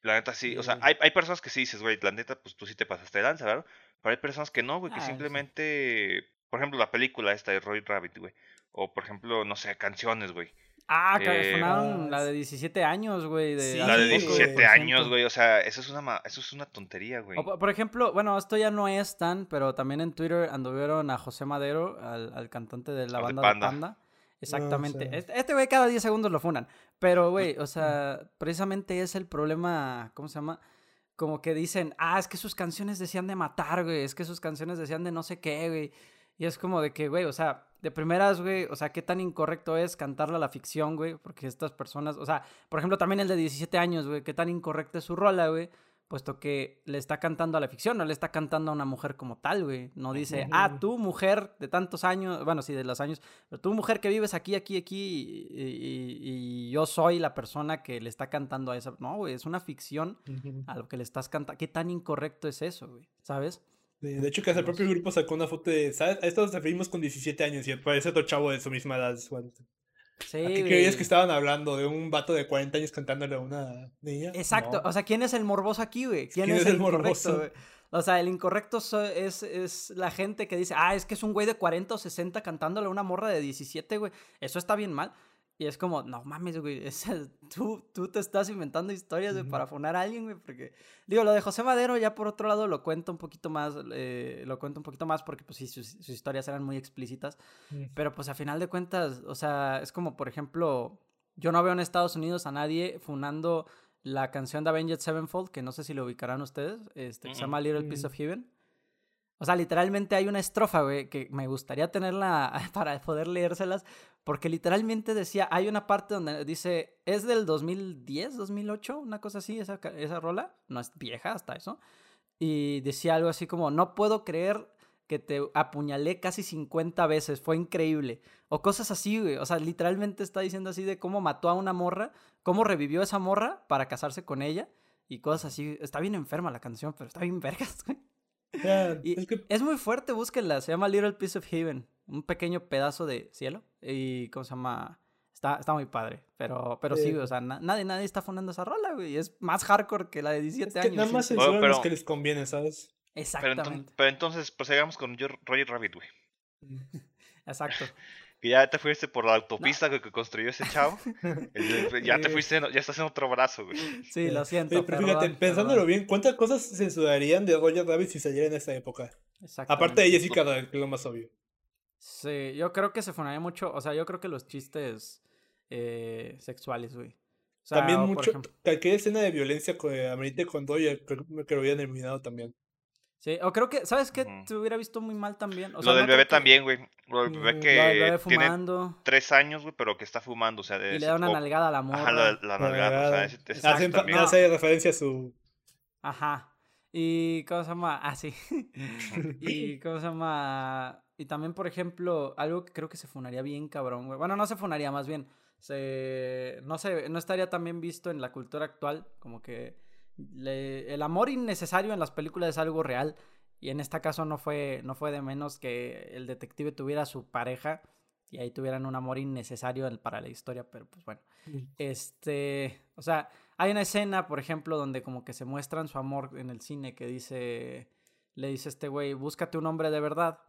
La neta sí, o sea, hay, hay personas que sí dices, güey, la neta, pues tú sí te pasaste de lanza, ¿verdad? Pero hay personas que no, güey, que ah, simplemente, por ejemplo, la película esta de Roy Rabbit, güey. O por ejemplo, no sé, canciones, güey. Ah, que sonaron la de 17 años, güey. Sí, la de 17 años, güey. O sea, eso es una, eso es una tontería, güey. por ejemplo, bueno, esto ya no es tan, pero también en Twitter anduvieron a José Madero, al, al cantante de la banda de Panda. Exactamente. Este, este güey cada 10 segundos lo funan. Pero, güey, o sea, precisamente es el problema, ¿cómo se llama? Como que dicen, ah, es que sus canciones decían de matar, güey. Es que sus canciones decían de no sé qué, güey. Y es como de que, güey, o sea, de primeras, güey, o sea, qué tan incorrecto es cantarle a la ficción, güey, porque estas personas, o sea, por ejemplo, también el de 17 años, güey, qué tan incorrecta es su rola, güey, puesto que le está cantando a la ficción, no le está cantando a una mujer como tal, güey. No dice, ah, tú, mujer de tantos años, bueno, sí, de los años, pero tú, mujer que vives aquí, aquí, aquí, y, yo soy la persona que le está cantando a esa. No, güey, es una ficción a lo que le estás cantando. ¿Qué tan incorrecto es eso, güey? ¿Sabes? De hecho, que hasta el propio grupo sacó una foto de. ¿sabes? A esto nos referimos con 17 años y parece otro chavo de su misma edad. Sí. ¿Qué creías que estaban hablando? ¿De un vato de 40 años cantándole a una niña? Exacto. O sea, ¿quién es el morboso aquí, güey? ¿Quién, es, el, morboso? O sea, el incorrecto es, es la gente que dice, ah, es que es un güey de 40 o 60 cantándole a una morra de 17, güey. Eso está bien mal. Y es como, no mames, güey, tú, tú te estás inventando historias de para fonar a alguien, güey, porque, digo, lo de José Madero ya por otro lado lo cuento un poquito más, eh, lo cuento un poquito más porque, pues sí, sus, historias eran muy explícitas, pero pues a final de cuentas, o sea, es como, por ejemplo, yo no veo en Estados Unidos a nadie funando la canción de Avenged Sevenfold, que no sé si lo ubicarán ustedes, este, que se llama Little Piece of Heaven. O sea, literalmente hay una estrofa, güey, que me gustaría tenerla para poder leérselas, porque literalmente decía, hay una parte donde dice, es del 2010, 2008, una cosa así, esa, esa rola, no es vieja hasta eso, y decía algo así como, no puedo creer que te apuñalé casi 50 veces, fue increíble, o cosas así, güey, o sea, literalmente está diciendo así de cómo mató a una morra, cómo revivió esa morra para casarse con ella, y cosas así, está bien enferma la canción, pero está bien vergas, güey es, muy fuerte, búsquenla. Se llama Little Piece of Heaven. Un pequeño pedazo de cielo. Y, ¿cómo se llama? Está, está muy padre. Pero, pero sí, o sea, nadie, nadie está fundando esa rola, güey. Es más hardcore que la de 17 años. Nada más censuran los que les conviene, ¿sabes? Exactamente. Pero, entonces, prosigamos con Roger Rabbit, güey. Exacto. que ya te fuiste por la autopista que construyó ese chavo. ya te fuiste, ya estás en otro brazo, güey. Sí, lo siento. pero fíjate, pensándolo bien, ¿cuántas cosas se censurarían de Roger Rabbit si saliera en esa época? Aparte de Jessica, que es lo más obvio. Sí, yo creo que se fonaría mucho, o sea, yo creo que los chistes eh, sexuales, güey. también mucho, cualquier escena de violencia que amerite con Roger, creo que lo hubieran eliminado también. Sí, o creo que, ¿sabes qué? Te hubiera visto muy mal también. lo del bebé también, güey. Lo del bebé que tiene tres años, güey, pero que está fumando, o sea... y le da una nalgada a la morra. Ajá, la, la nalgada, o sea, ese, ese Hacen, también. hace referencia a su... Ajá. Y, ¿cómo se llama? Ah, sí. y, ¿cómo se llama? Y también, por ejemplo, algo que creo que se funaría bien cabrón, güey. Bueno, no se funaría, más bien. Se... No sé, no estaría tan bien visto en la cultura actual, como que el amor innecesario en las películas es algo real. Y en este caso no fue, no fue de menos que el detective tuviera su pareja y ahí tuvieran un amor innecesario para la historia, pero pues bueno. Este, o sea, hay una escena, por ejemplo, donde como que se muestran su amor en el cine que dice, le dice este güey, búscate un hombre de verdad.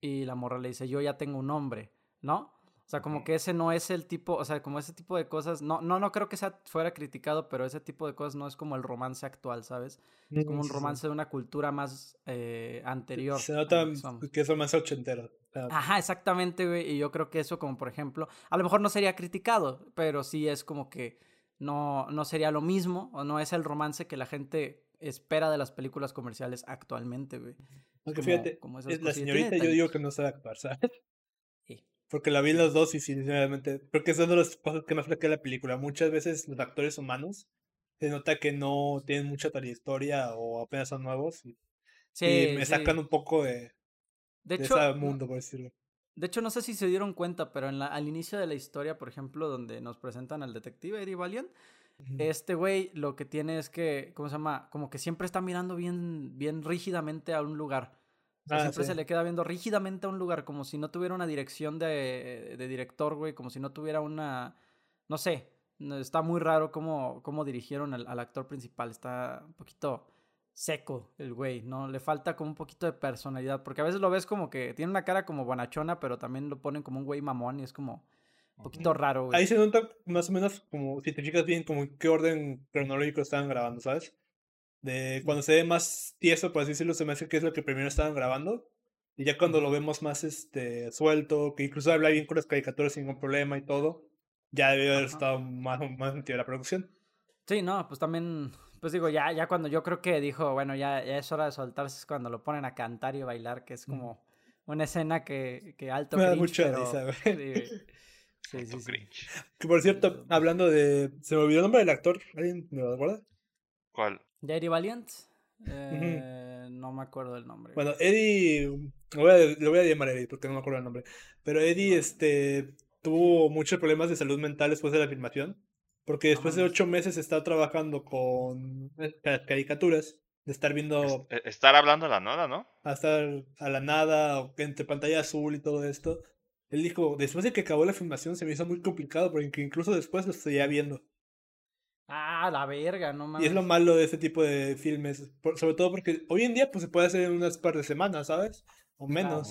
Y la morra le dice, yo ya tengo un hombre, ¿no? O sea, como que ese no es el tipo, o sea, como ese tipo de cosas, no, no, no creo que sea fuera criticado, pero ese tipo de cosas no es como el romance actual, ¿sabes? Es como un romance de una cultura más eh, anterior. Se nota que es romance ochentero. Ajá, exactamente, güey. Y yo creo que eso, como por ejemplo, a lo mejor no sería criticado, pero sí es como que no, no sería lo mismo, o no es el romance que la gente espera de las películas comerciales actualmente, güey. Aunque fíjate, es la señorita yo digo que no sabe actuar, ¿sabes? Porque la vi los dos y sinceramente, porque son de las cosas que me flaquea la película. Muchas veces los actores humanos se nota que no tienen mucha trayectoria o apenas son nuevos y, me sacan un poco de, de, hecho, ese mundo, por decirlo. De hecho, no sé si se dieron cuenta, pero en la, al inicio de la historia, por ejemplo, donde nos presentan al detective Eddie Valiant, este güey lo que tiene es que, ¿cómo se llama? Como que siempre está mirando bien, bien rígidamente a un lugar. Ah, siempre se le queda viendo rígidamente a un lugar, como si no tuviera una dirección de, de director, güey, como si no tuviera una, no sé, está muy raro cómo, cómo dirigieron al, al, actor principal, está un poquito seco el güey, ¿no? Le falta como un poquito de personalidad, porque a veces lo ves como que tiene una cara como bonachona, pero también lo ponen como un güey mamón y es como un poquito raro, güey. Ahí se nota más o menos como, si te fijas bien, como en qué orden cronológico estaban grabando, ¿sabes? De cuando se ve más tieso, por así decirlo, se me hace que es lo que primero estaban grabando. Y ya cuando lo vemos más este suelto, que incluso habla bien con las caricaturas sin ningún problema y todo, ya debe haber estado más, más sentido la producción. Sí, no, pues también, pues digo, ya, ya cuando yo creo que dijo, bueno, ya, ya es hora de soltarse, es cuando lo ponen a cantar y bailar, que es como una escena que, que alto me da mucha risa, güey. Sí, sí, sí, Que por cierto, hablando de. Se me olvidó el nombre del actor. ¿Alguien me lo recuerda? ¿Cuál? ¿De Eddie Valiant? Eh, No me acuerdo el nombre. Bueno, Eddie. Lo voy, a, lo voy a llamar Eddie porque no me acuerdo el nombre. Pero Eddie este, tuvo muchos problemas de salud mental después de la filmación. Porque después de ocho meses está trabajando con caricaturas. De estar viendo. E, estar hablando a la nada, ¿no? A estar a la nada, entre pantalla azul y todo esto. Él dijo, después de que acabó la filmación se me hizo muy complicado porque incluso después lo seguía viendo. Ah, la verga, no mames. Y es lo malo de este tipo de filmes, sobre todo porque hoy en día pues se puede hacer en unas par de semanas, ¿sabes? O menos.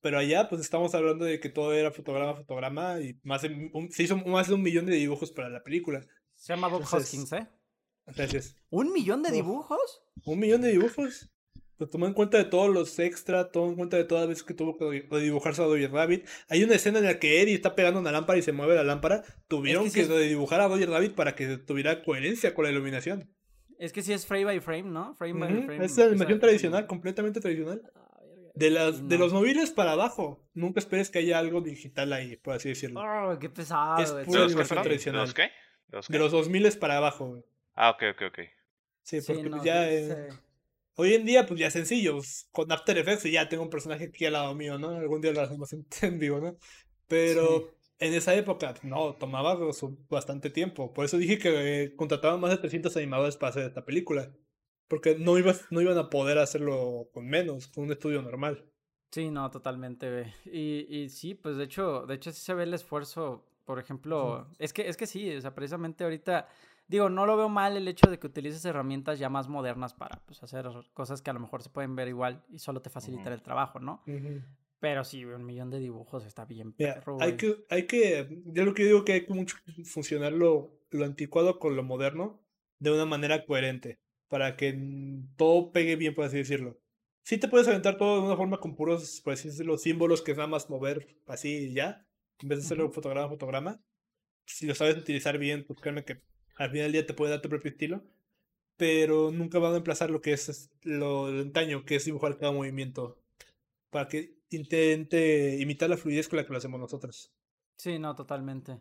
Pero allá pues estamos hablando de que todo era fotograma, fotograma y más de se hizo más de un millón de dibujos para la película. Se llama Bob Hoskins, ¿eh? Gracias. ¿Un millón de dibujos? Un millón de dibujos. Lo tomó en cuenta de todos los extra, tomó en cuenta de todas las veces que tuvo que dibujarse a Roger Rabbit. Hay una escena en la que Eddie está pegando una lámpara y se mueve la lámpara. Tuvieron que, dibujar a Roger Rabbit para que tuviera coherencia con la iluminación. Es que sí es frame by frame, ¿no? Frame by frame. Es la animación tradicional, completamente tradicional. De, las, de los móviles para abajo. Nunca esperes que haya algo digital ahí, por así decirlo. Oh, qué pesado. Es pura animación tradicional. ¿De los qué? De los 2000 para abajo. Ah, ok, ok, ok. Sí, porque ya... Hoy en día, pues ya es sencillo. Pues, con After Effects ya tengo un personaje aquí al lado mío, ¿no? Algún día lo hacemos en vivo, ¿no? Pero en esa época, no, tomaba bastante tiempo. Por eso dije que contrataban más de 300 animadores para hacer esta película. Porque no, iba, no iban a poder hacerlo con menos, con un estudio normal. Sí, no, totalmente. Y, y sí, pues de hecho, de hecho sí se ve el esfuerzo. Por ejemplo, es que, es que sí, o sea, precisamente ahorita Digo, no lo veo mal el hecho de que utilices herramientas ya más modernas para pues, hacer cosas que a lo mejor se pueden ver igual y solo te facilitan el trabajo, ¿no? Pero sí, un millón de dibujos está bien perro, hay que, hay que, yo lo que digo que hay que mucho funcionar lo, lo anticuado con lo moderno de una manera coherente, para que todo pegue bien, por así decirlo. Sí te puedes aventar todo de una forma con puros, por así decirlo, símbolos que es nada más mover así y ya, en vez de hacerlo fotograma a fotograma. Si lo sabes utilizar bien, pues créeme que al final del día te puede dar tu propio estilo, pero nunca va a emplazar lo que es lo del antaño, que es dibujar cada movimiento, para que intente imitar la fluidez con la que lo hacemos nosotros. Sí, no, totalmente.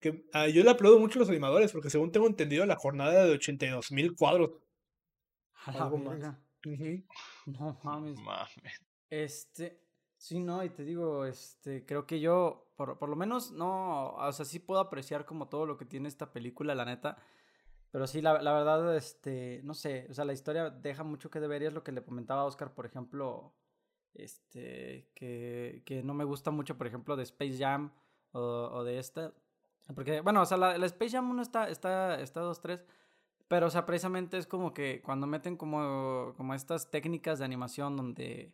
que, ah, yo le aplaudo mucho a los animadores, porque según tengo entendido, la jornada de 82 mil cuadros. algo más. No mames. Este, sí, no, y te digo, este, creo que yo por, por, lo menos no, o sea, sí puedo apreciar como todo lo que tiene esta película, la neta. Pero sí, la, la verdad, este, no sé, o sea, la historia deja mucho que deber y es lo que le comentaba a Oscar, por ejemplo, este, que, que no me gusta mucho, por ejemplo, de Space Jam o, o de esta. Porque, bueno, o sea, la, la Space Jam 1 está, está, está 2-3, pero, o sea, precisamente es como que cuando meten como, como estas técnicas de animación donde,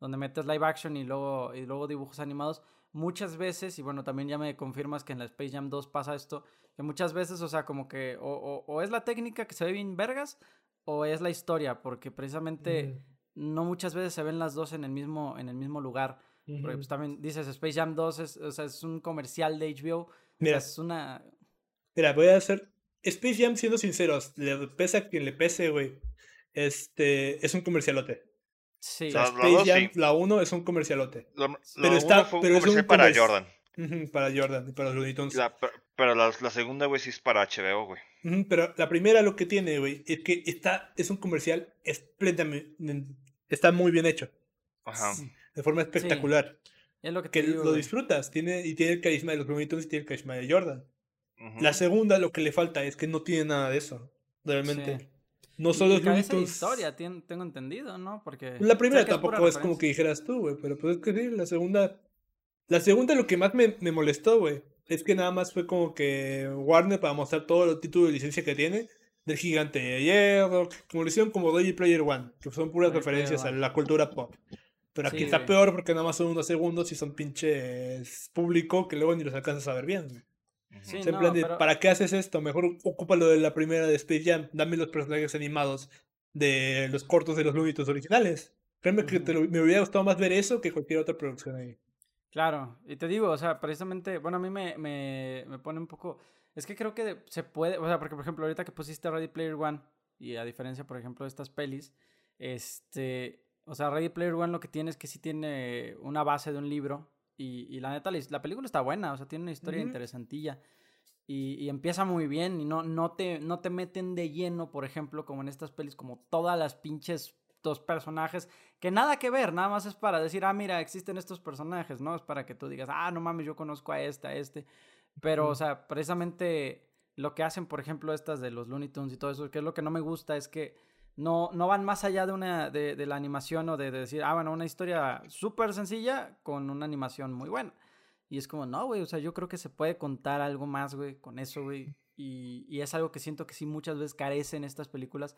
donde metes live action y luego, y luego dibujos animados, muchas veces, y bueno, también ya me confirmas que en la Space Jam 2 pasa esto, que muchas veces, o sea, como que o, o, es la técnica que se ve bien vergas, o es la historia, porque precisamente no muchas veces se ven las dos en el mismo, en el mismo lugar. Porque pues también dices, Space Jam 2 es, o sea, es un comercial de HBO. Mira, es una... Mira, voy a hacer... Space Jam, siendo sinceros, le pese a quien le pese, güey. Este, es un comercialote. Sí. la 1 es un comercialote. pero está, pero es un para Jordan. para Jordan y para los Looney Tunes. pero la, la segunda, güey, sí es para HBO, güey. pero la primera lo que tiene, güey, es que está, es un comercial está muy bien hecho. Ajá. De forma espectacular. Es lo que, que lo disfrutas. Tiene, y tiene el carisma de los Looney Tunes y tiene el carisma de Jordan. La segunda lo que le falta es que no tiene nada de eso. Realmente. No solo y es historia, tengo entendido, ¿no? Porque. La primera tampoco es como que dijeras tú, güey. Pero pues es que sí, la segunda. La segunda lo que más me, me molestó, güey. Es que nada más fue como que Warner para mostrar todos los títulos de licencia que tiene. Del gigante de hierro. Como lo hicieron como Doji Player One. Que son puras referencias a la cultura pop. Pero aquí está peor porque nada más son unos segundos y son pinches público que luego ni los alcanzas a ver bien, güey. En plan de, ¿para qué haces esto? Mejor ocúpalo de la primera de Space Jam. Dame los personajes animados de los cortos de los Looney originales. Créeme que me hubiera gustado más ver eso que cualquier otra producción ahí. Claro, y te digo, o sea, precisamente, bueno, a mí me, me, me pone un poco... Es que creo que se puede, o sea, porque por ejemplo, ahorita que pusiste Ready Player One, y a diferencia, por ejemplo, de estas pelis, este, o sea, Ready Player One lo que tiene es que sí tiene una base de un libro, y, y la neta, la película está buena, o sea, tiene una historia interesantilla. Y, y, empieza muy bien y no, no, te, no te meten de lleno, por ejemplo, como en estas pelis, como todas las pinches dos personajes que nada que ver, nada más es para decir, ah, mira, existen estos personajes, ¿no? Es para que tú digas, ah, no mames, yo conozco a este, a este. Pero, o sea, precisamente lo que hacen, por ejemplo, estas de los Looney Tunes y todo eso, que es lo que no me gusta, es que no, no van más allá de una de, de la animación o de, decir, ah, bueno, una historia súper sencilla con una animación muy buena. Y es como, no, güey, o sea, yo creo que se puede contar algo más, güey, con eso, güey. Y, y, es algo que siento que sí muchas veces carecen estas películas.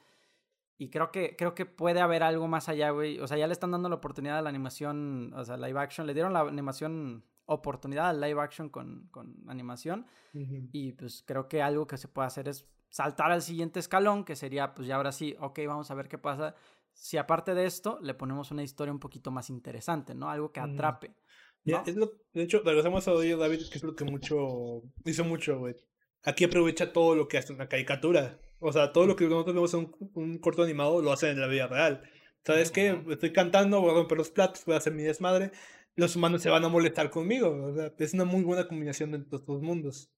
Y creo que, creo que puede haber algo más allá, güey. O sea, ya le están dando la oportunidad a la animación, o sea, live action. Le dieron la animación oportunidad al live action con, con animación. Y pues creo que algo que se puede hacer es saltar al siguiente escalón, que sería, pues ya ahora sí, ok, vamos a ver qué pasa. Si aparte de esto, le ponemos una historia un poquito más interesante, ¿no? Algo que atrape. Ya, es lo, de hecho, regresamos a David, que es lo que mucho, hizo mucho, güey. Aquí aprovecha todo lo que hace una caricatura. O sea, todo lo que nosotros vemos en un, corto animado lo hacen en la vida real. ¿Sabes qué? Estoy cantando, voy a romper los platos, voy a hacer mi desmadre. Los humanos se van a molestar conmigo. O sea, es una muy buena combinación de estos dos mundos.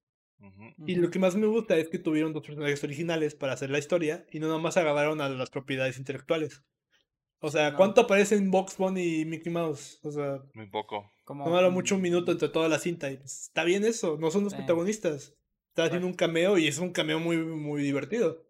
Y lo que más me gusta es que tuvieron dos personajes originales para hacer la historia y no nomás agarraron a las propiedades intelectuales. O sea, ¿cuánto aparece en Box Bunny y Mickey Mouse? O sea, muy poco. Como... No mucho un minuto entre toda la cinta. Y pues, está bien eso, no son los protagonistas. Está haciendo un cameo y es un cameo muy, muy divertido.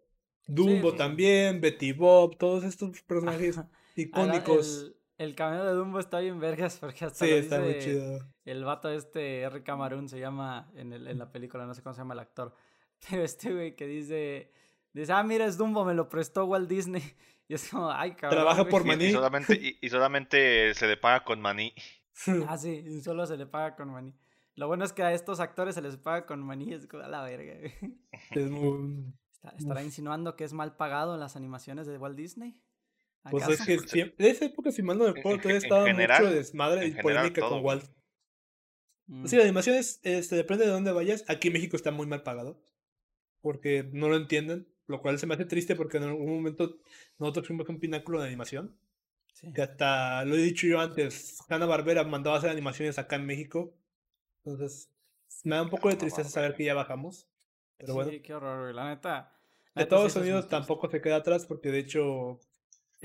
Dumbo también, Betty Bob, todos estos personajes icónicos. El, cameo de Dumbo está bien vergas porque hasta sí, está muy chido. El vato este, R. Camarón se llama en, el, en la película, no sé cómo se llama el actor. Pero este güey que dice, dice, ah, mira, es Dumbo, me lo prestó Walt Disney. Y es como, ay, cabrón. Trabaja por maní. Y solamente, y solamente se le paga con maní. ah, sí, y solo se le paga con maní. Lo bueno es que a estos actores se les paga con maní, es a la verga. Es muy... ¿Estará insinuando que es mal pagado en las animaciones de Walt Disney? Pues es que siempre, de esa época, si mal no me acuerdo, todavía estaba mucho desmadre y polémica con Walt. Mm. Sí, la animación es, este, depende de dónde vayas. Aquí en México está muy mal pagado. Porque no lo entienden. Lo cual se me hace triste porque en algún momento nosotros fuimos un pináculo de animación. Que hasta, lo he dicho yo antes, Hanna Barbera mandaba a hacer animaciones acá en México entonces, me da un poco de tristeza saber que ya bajamos. Pero sí, bueno. qué horror, la neta. De todos Unidos tampoco se queda atrás porque de hecho,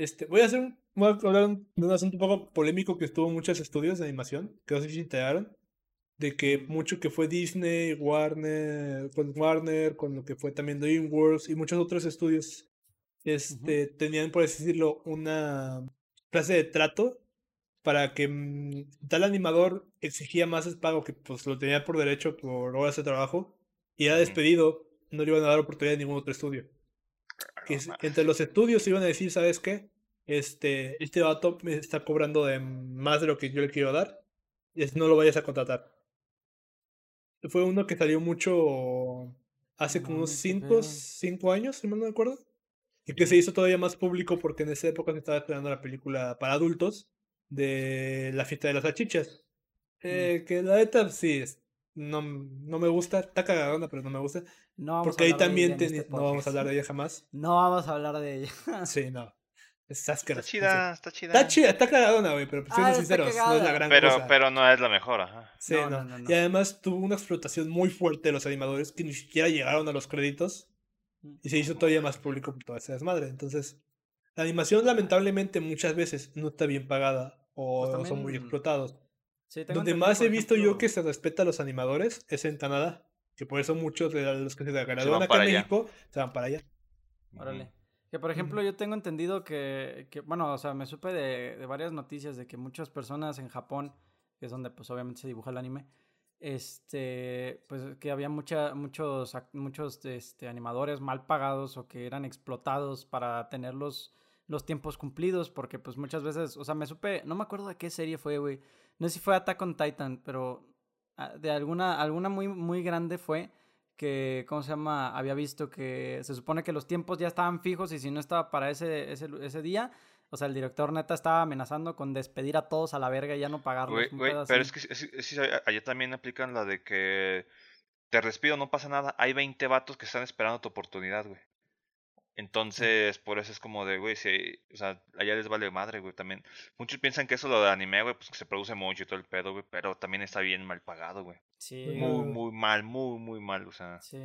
este, voy a hacer un, voy a hablar de un asunto un poco polémico que estuvo en muchos estudios de animación, que no sé si se enteraron, de que mucho que fue Disney, Warner, con Warner, con lo que fue también DreamWorks y muchos otros estudios, este, tenían, por así decirlo, una clase de trato para que mm, tal animador exigía más pago que pues lo tenía por derecho por horas de trabajo y era despedido, no le iban a dar oportunidad a ningún otro estudio. Que entre los estudios iban a decir, ¿sabes qué? Este, este vato me está cobrando de más de lo que yo le quiero dar y no lo vayas a contratar. Fue uno que salió mucho hace como unos 5 cinco, años, si no me acuerdo. Y que se hizo todavía más público porque en esa época se estaba esperando la película para adultos de la fiesta de las salchichas. Mm. Eh, que la neta sí, no, no me gusta, está cagadona, pero no me gusta. No porque ahí también este no vamos a hablar de ella jamás. No vamos a hablar de ella. sí, no. Está chida, está chida. Está chida, está cagadona, güey, pero siendo ah, sinceros, no es la gran pero, cosa. Pero no es la mejor, ajá. Sí, no, Y además tuvo una explotación muy fuerte de los animadores que ni siquiera llegaron a los créditos. Y se hizo todavía más público por toda esa desmadre. Entonces, la animación lamentablemente muchas veces no está bien pagada o pues son muy explotados. Donde más he visto yo que se respeta a los animadores es en Canadá, que por eso muchos de los que se ganaron acá en México se van para allá. Órale. Que por ejemplo, yo tengo entendido que, que, bueno, o sea, me supe de, de varias noticias de que muchas personas en Japón, que es donde pues obviamente se dibuja el anime, este, pues que había mucha, muchos, muchos este, animadores mal pagados o que eran explotados para tener los, los tiempos cumplidos, porque pues muchas veces, o sea, me supe, no me acuerdo de qué serie fue, güey, no sé si fue Attack on Titan, pero ah, de alguna, alguna muy, muy grande fue que, ¿cómo se llama? Había visto que se supone que los tiempos ya estaban fijos y si no estaba para ese, ese, ese día, o sea, el director neta estaba amenazando con despedir a todos a la verga y ya no pagarlos. pero es que es, allá también aplican la de que te respido, no pasa nada. Hay 20 vatos que están esperando tu oportunidad, güey. Entonces, por eso es como de, güey, si, o sea, allá les vale madre, güey, también. Muchos piensan que eso lo de anime, güey, pues que se produce mucho y todo el pedo, güey, pero también está bien mal pagado, güey. Sí. Muy, muy mal, muy, muy mal, o sea. Sí.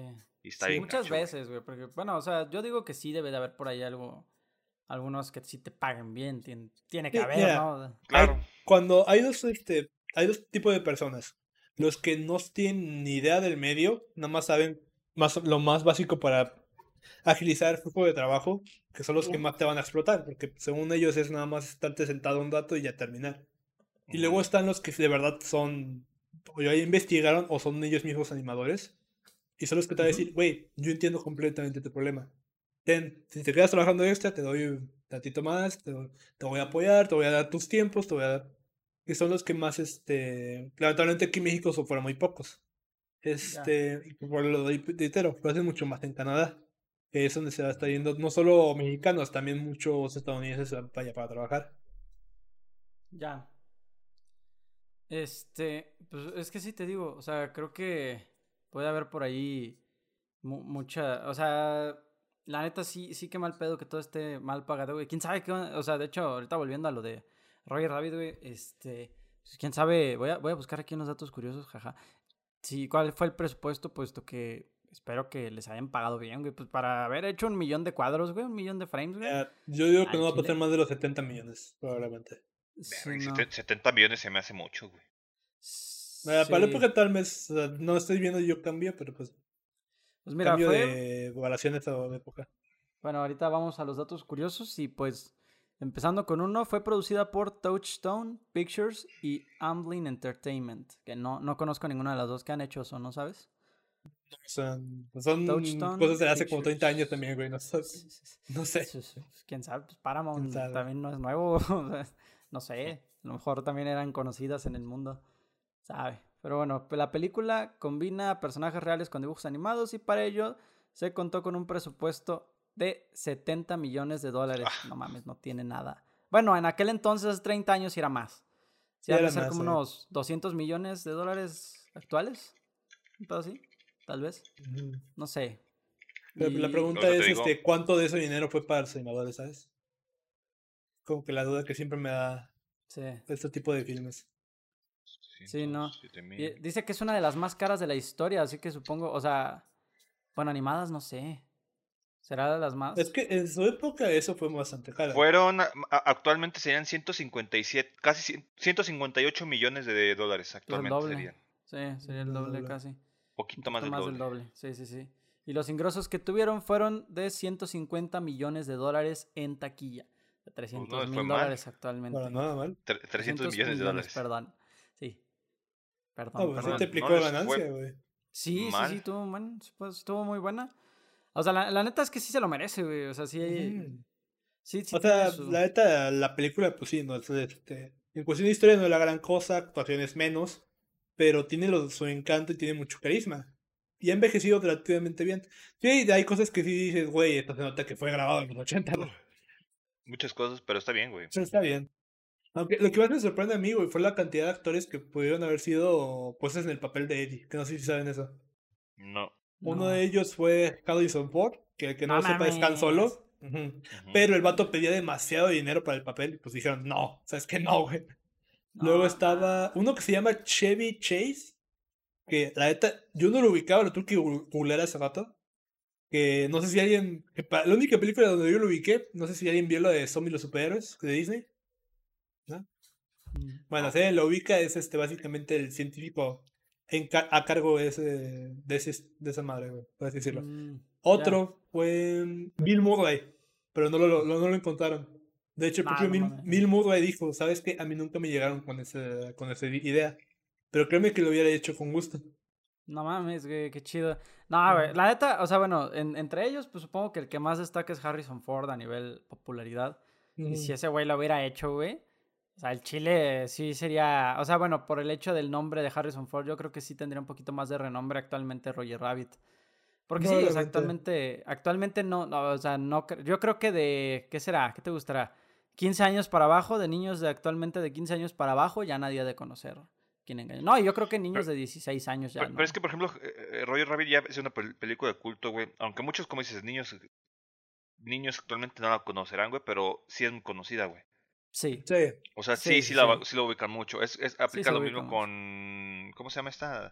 Y está sí, Muchas veces, güey, porque, bueno, o sea, yo digo que sí debe de haber por ahí algo algunos que sí te paguen bien, tiene, que haber, ¿no? Claro. cuando hay dos, este, hay dos tipos de personas. Los que no tienen ni idea del medio, nada más saben más, lo más básico para agilizar el flujo de trabajo, que son los que más te van a explotar, porque según ellos es nada más estarte sentado un dato y ya terminar. Y luego están los que de verdad son, o ya investigaron o son ellos mismos animadores, y son los que te van a decir, güey, yo entiendo completamente tu problema si te quedas trabajando extra, te doy un tantito más, te, voy a apoyar, te voy a dar tus tiempos, te voy a dar... Que son los que más, este... Lamentablemente aquí en México son fueron muy pocos. Este, por lo de lo hacen mucho más en Canadá. Que es donde se va a estar yendo no solo mexicanos, también muchos estadounidenses para allá para trabajar. Ya. Este, pues es que sí te digo, o sea, creo que puede haber por ahí mucha, o sea, la neta sí, sí que mal pedo que todo esté mal pagado, güey. ¿Quién sabe qué? O sea, de hecho, ahorita volviendo a lo de Roger Rabbit, güey, este, pues, quién sabe, voy a, voy a buscar aquí unos datos curiosos, jaja. Sí, ¿cuál fue el presupuesto? Puesto que espero que les hayan pagado bien, güey, pues para haber hecho un millón de cuadros, güey, un millón de frames, güey. yo digo que no va a pasar más de los 70 millones, probablemente. 70 millones se me hace mucho, güey. Para la época tal vez, no estoy viendo yo cambio, pero pues pues mira, Cambio fue... de evaluación esta época. Bueno, ahorita vamos a los datos curiosos y pues empezando con uno, fue producida por Touchstone Pictures y Amblin Entertainment, que no, no conozco ninguna de las dos que han hecho eso, ¿no sabes? Son, son cosas de hace como 30 años también, güey, no, sé. No sé. Quién sabe, pues Paramount también no es nuevo, no sé, a lo mejor también eran conocidas en el mundo, sabe. Pero bueno, la película combina personajes reales con dibujos animados y para ello se contó con un presupuesto de 70 millones de dólares. Ah. No mames, no tiene nada. Bueno, en aquel entonces, 30 años, era más. Sí, a ser como unos 200 millones de dólares actuales. ¿Todo así? Tal vez. No sé. la pregunta es, este, ¿cuánto de ese dinero fue para los animadores, sabes? Como que la duda que siempre me da este tipo de filmes. Sí, no. Dice que es una de las más caras de la historia, así que supongo, o sea, bueno, animadas no sé. ¿Será de las más? Es que en su época eso fue bastante caro. Fueron, actualmente serían 157, casi 158 millones de dólares actualmente serían. Sí, sería el doble, casi. Poquito más, del, más doble. del doble. Sí, sí, sí. Y los ingresos que tuvieron fueron de 150 millones de dólares en taquilla. De 300 pues mil dólares actualmente. Bueno, nada mal. 300 millones de dólares. Perdón. Sí. Perdón. No, pues te aplicó ganancia, güey. Sí, sí, sí, estuvo, man, pues, estuvo muy buena. O sea, la, la, neta es que sí se lo merece, güey. O sea, sí. Sí, sí. O sea, la neta, la película, pues sí, no este, en cuestión de historia no es la gran cosa, actuaciones menos, pero tiene lo, su encanto y tiene mucho carisma. Y ha envejecido relativamente bien. Sí, hay cosas que sí dices, güey, esto se nota que fue grabado en los 80, Muchas cosas, pero está bien, güey. Sí, está bien. Aunque lo que más me sorprende a mí, güey, fue la cantidad de actores que pudieron haber sido puestos en el papel de Eddie. Que no sé si saben eso. No. Uno de ellos fue Harrison Ford, que el que no, lo sepa es Han Solo. Pero el vato pedía demasiado dinero para el papel y pues dijeron, no, sabes que no, güey. Luego estaba uno que se llama Chevy Chase, que la neta, yo no lo ubicaba, lo tuve que googlear hace rato. Que no sé si alguien, la única película donde yo lo ubiqué, no sé si alguien vio la de Zombie los superhéroes de Disney. Bueno, se lo ubica, es este básicamente el científico a cargo de, ese, de, ese, de esa madre, por así decirlo. Mm, Otro fue Bill Murray, pero no lo, no lo encontraron. De hecho, el propio Mil, Mil dijo, ¿sabes qué? A mí nunca me llegaron con, ese, con esa idea. Pero créeme que lo hubiera hecho con gusto. No mames, güey, qué chido. No, güey, la neta, o sea, bueno, entre ellos, pues supongo que el que más destaca es Harrison Ford a nivel popularidad. Y si ese güey lo hubiera hecho, güey, o sea, el Chile sí sería, o sea, bueno, por el hecho del nombre de Harrison Ford, yo creo que sí tendría un poquito más de renombre actualmente Roger Rabbit. Porque sí, o sea, actualmente, actualmente no, no, o sea, no, yo creo que de, ¿qué será? ¿Qué te gustará? 15 años para abajo, de niños de actualmente de 15 años para abajo, ya nadie ha de conocer quién engañó. No, yo creo que niños de 16 años ya. Pero, es que, por ejemplo, eh, eh, Roger Rabbit ya es una película de culto, güey. Aunque muchos, como dices, niños niños actualmente no la conocerán, güey, pero sí es muy conocida, güey. Sí. sí. O sea, sí, sí, La, sí, lo ubican mucho. Es, es aplica lo mismo con. ¿Cómo se llama esta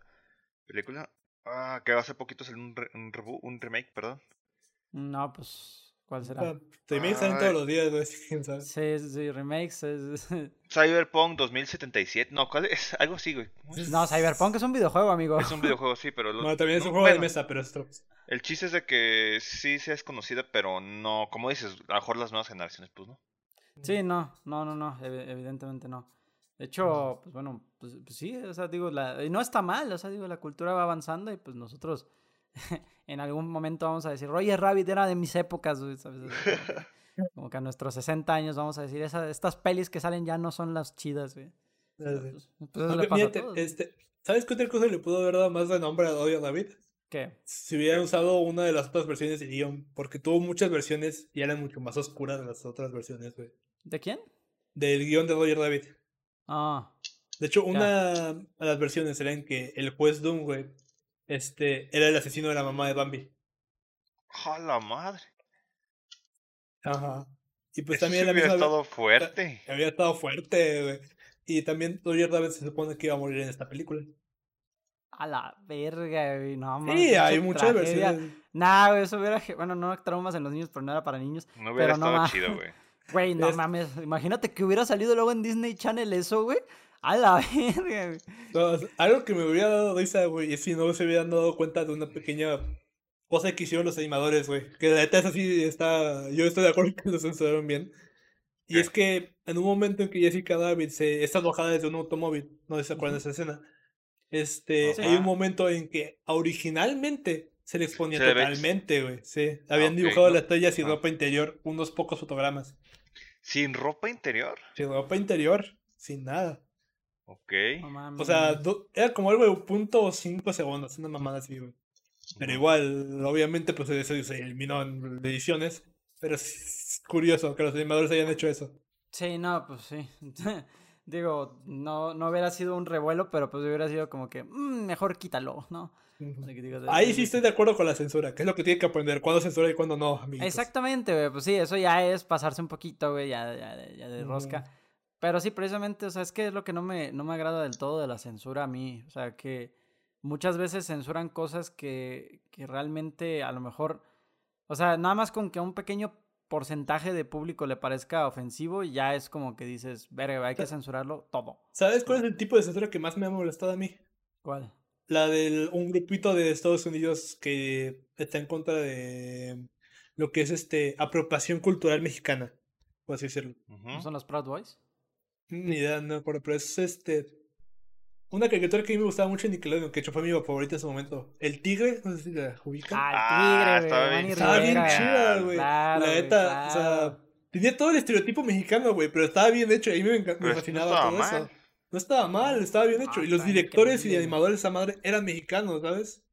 película? Ah, que hace poquito salió un, un, un remake, perdón. No, pues. ¿Cuál será? remakes salen todos los días, güey. Sí, sí, remakes. Es... Cyberpunk 2077. No, ¿cuál es? Algo así, güey. No, Cyberpunk es un videojuego, amigo. Es un videojuego, sí, pero. Lo... también es un juego de mesa, pero es El chiste es de que sí se es conocida, pero no. Como dices, a lo mejor las nuevas generaciones, pues no. Sí, no, no, no, no. Evidentemente no. De hecho, pues bueno, pues, pues, sí, o sea, digo, la, no está mal, o sea, digo, la cultura va avanzando y pues nosotros en algún momento vamos a decir, Roger Rabbit era de mis épocas, ¿sabes? Como que a nuestros 60 años vamos a decir, estas pelis que salen ya no son las chidas, güey. Pues, pues este, ¿Sabes qué otra cosa le pudo haber dado más de nombre a Roger Rabbit? ¿Qué? Si hubieran usado una de las otras versiones de guion, porque tuvo muchas versiones y eran mucho más oscuras de las otras versiones, güey. ¿De quién? Del guion de Roger Rabbit. Ah. De hecho, una de las versiones era en que el juez Doom, güey, este, era el asesino de la mamá de Bambi. ¡A la madre! Ajá. Y pues Eso también había estado fuerte. Había estado fuerte, güey. Y también Roger Rabbit se supone que iba a morir en esta película. A la verga, güey. No, mames. Sí, hay muchas versiones. Nah, güey, eso hubiera. Bueno, no traumas en los niños, pero no era para niños. No hubiera pero estado no, chido, güey. Güey, no mames. Imagínate que hubiera salido luego en Disney Channel eso, güey. A la verga, algo que me hubiera dado risa, güey, es si no se hubieran dado cuenta de una pequeña cosa que hicieron los animadores, güey. Que la neta es así, está. Yo estoy de acuerdo que lo censuraron bien. Y es que en un momento en que Jessica David se está alojada desde un automóvil, no sé si se acuerdan de esa escena. Este, hay un momento en que originalmente se le exponía totalmente, güey. Sí, habían dibujado la estrella sin ropa interior, unos pocos fotogramas. ¿Sin ropa interior? Sin ropa interior, sin nada. Ok. o sea, era como algo de punto cinco segundos, una mamada así, güey. Pero igual, obviamente, pues eso se eliminó en ediciones. Pero es curioso que los animadores hayan hecho eso. Sí, no, pues sí. Digo, no, no hubiera sido un revuelo, pero pues hubiera sido como que, mm, mejor quítalo, ¿no? Ahí sí estoy de acuerdo con la censura, que es lo que tiene que aprender, cuándo censura y cuándo no, amigos. Exactamente, güey, pues sí, eso ya es pasarse un poquito, güey, ya, ya, ya de rosca. Pero sí, precisamente, o sea, es que es lo que no me, no me agrada del todo de la censura a mí. O sea, que muchas veces censuran cosas que, que realmente a lo mejor. O sea, nada más con que a un pequeño porcentaje de público le parezca ofensivo, ya es como que dices, verga, hay que censurarlo todo. ¿Sabes cuál es el tipo de censura que más me ha molestado a mí? ¿Cuál? La del un grupito de Estados Unidos que está en contra de lo que es este apropiación cultural mexicana, por así decirlo. ¿No son los Proud Boys? Ni idea, no pero es este. Una caricatura que a mí me gustaba mucho en Nickelodeon, que hecho fue mi favorita en ese momento. El tigre, no sé si la ubican. Ah, el tigre, ah, güey. Estaba bien, chida, güey. la neta, o sea, tenía todo el estereotipo mexicano, güey, pero estaba bien hecho. A mí me, me fascinaba todo eso. No estaba mal, estaba bien hecho. y los directores y animadores de esa madre eran mexicanos, ¿sabes?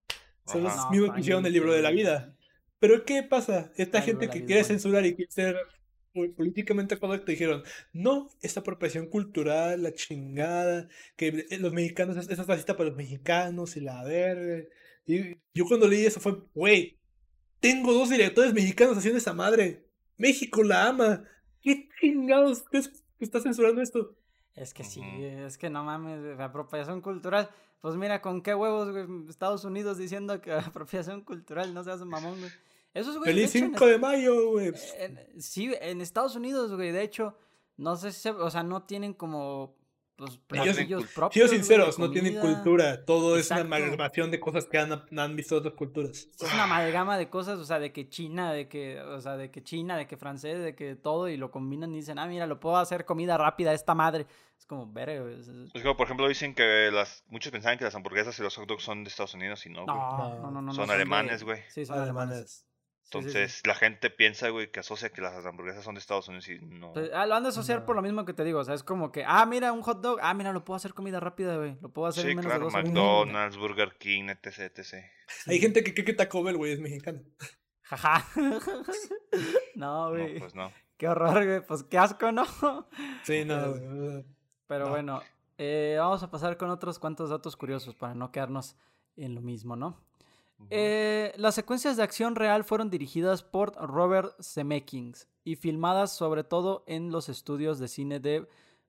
Son los mismos que hicieron el libro de la vida. Pero ¿qué pasa? Esta gente que quiere censurar y quiere ser políticamente correcto dijeron, no, esta apropiación cultural, la chingada, que eh, los mexicanos, esa es racista para los mexicanos y la verga. Y yo cuando leí eso fue, güey, tengo dos directores mexicanos haciendo esa madre. México la ama. ¿Qué chingados que está censurando esto? Es que sí, es que no mames, apropiación cultural. Pues mira, con qué huevos, Estados Unidos diciendo que apropiación cultural, no seas mamón, güey. Eso es, güey. Feliz 5 de, mayo, güey. sí, en Estados Unidos, güey. De hecho, no sé si, o sea, no tienen como pues, platillos propios. sinceros, no tienen cultura. Todo es una amalgamación de cosas que han, han, visto otras culturas. Es una amalgama de cosas, o sea, de que China, de que, o sea, de que China, de que francés, de que todo, y lo combinan y dicen, ah, mira, lo puedo hacer comida rápida esta madre. Es como, ver, es, como, por ejemplo, dicen que las, muchos pensaban que las hamburguesas y los hot dogs son de Estados Unidos y no, No, no, no, Son alemanes, güey. Sí, son alemanes. Entonces la gente piensa, güey, que asocia que las hamburguesas son de Estados Unidos y no. Pues, ah, lo han de asociar por lo mismo que te digo. O sea, es como que, ah, mira, un hot dog. Ah, mira, lo puedo hacer comida rápida, güey. Lo puedo hacer en menos de dos McDonald's, Burger King, etc, etc. Hay gente que cree que Taco Bell, güey, es mexicano. Jaja. no, güey. No, pues no. Qué horror, güey. Pues qué asco, ¿no? Sí, no, güey. Pero bueno, eh, vamos a pasar con otros cuantos datos curiosos para no quedarnos en lo mismo, ¿no? Eh, las secuencias de acción real fueron dirigidas por Robert Zemeckis y filmadas sobre todo en los estudios de cine de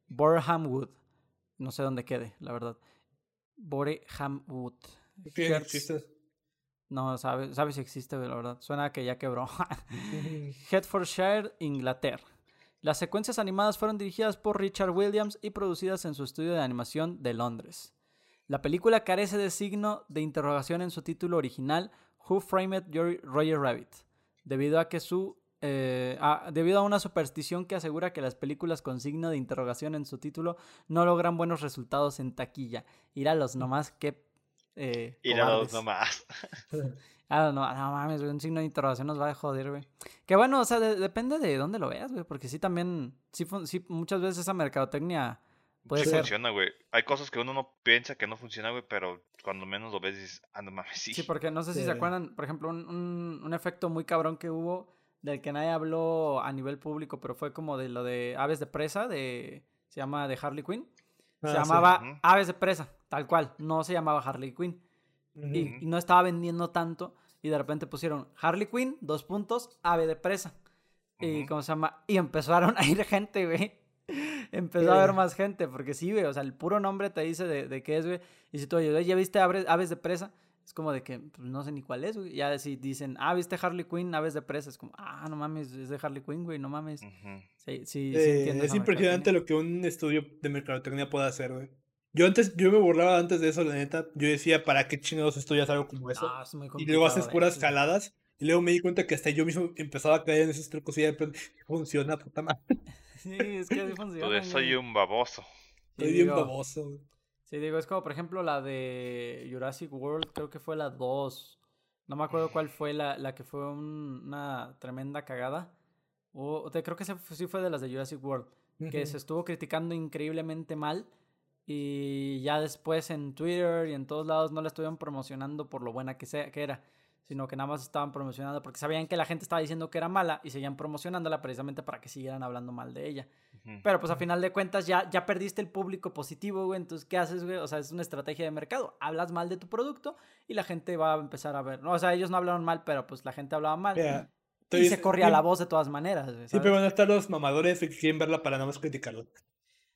Boreham Wood. No sé dónde quede, la verdad. Boreham Wood. existe? No, sabe, sabe si existe, la verdad. Suena que ya quebró. Hertfordshire, Inglaterra. Las secuencias animadas fueron dirigidas por Richard Williams y producidas en su estudio de animación de Londres. La película carece de signo de interrogación en su título original, Who Framed Roger Rabbit, debido a que su eh, debido a una superstición que asegura que las películas con signo de interrogación en su título no logran buenos resultados en taquilla. los nomás, que... Eh, los nomás. ah, no, no mames, un signo de interrogación nos va a joder, güey. Que bueno, o sea, depende de dónde lo veas, güey, porque sí también, sí, sí, muchas veces esa mercadotecnia Puede sí funciona, güey. Hay cosas que uno no piensa que no funciona, güey, pero cuando menos lo ves dices, ah, no mames, sí. Sí, porque no sé si se acuerdan, por ejemplo, un, un, efecto muy cabrón que hubo del que nadie habló a nivel público, pero fue como de lo de Aves de Presa, de se llama de Harley Quinn. se ah, llamaba Aves de Presa, tal cual, no se llamaba Harley Quinn. y, no estaba vendiendo tanto y de repente pusieron Harley Quinn, dos puntos, Ave de Presa. Y cómo se llama, y empezaron a ir gente, güey, empezó a haber más gente, porque sí, güey, o sea, el puro nombre te dice de, de qué es, güey. Y si tú, oye, ¿ya viste aves, de presa? Es como de que pues, no sé ni cuál es, güey. Ya si dicen, ah, viste Harley Quinn, aves de presa, es como, ah, no mames, es de Harley Quinn, güey, no mames. Sí, sí, eh, Es impresionante lo que un estudio de mercadotecnia puede hacer, güey. Yo antes, yo me burlaba antes de eso, la neta. Yo decía, ¿para qué chingados estudias algo como eso? Ah, y luego haces puras jaladas. Y luego me di cuenta que hasta yo mismo empezaba a caer en esos trucos y de funciona, puta madre. Sí, es que así funciona. soy un baboso. Soy bien baboso. Sí, digo, es como por ejemplo la de Jurassic World, creo que fue la 2. No me acuerdo cuál fue la, la que fue una tremenda cagada. O, creo que sí fue de las de Jurassic World. Que se estuvo criticando increíblemente mal. Y ya después en Twitter y en todos lados no la estuvieron promocionando por lo buena que, sea, que era sino que nada más estaban promocionando porque sabían que la gente estaba diciendo que era mala y seguían promocionándola precisamente para que siguieran hablando mal de ella. Pero pues a final de cuentas ya, ya perdiste el público positivo, güey, entonces ¿qué haces, güey? O sea, es una estrategia de mercado. Hablas mal de tu producto y la gente va a empezar a ver. No, o sea, ellos no hablaron mal, pero pues la gente hablaba mal. y se corría la voz de todas maneras. Siempre van a estar los mamadores que quieren verla para nada más criticarlo.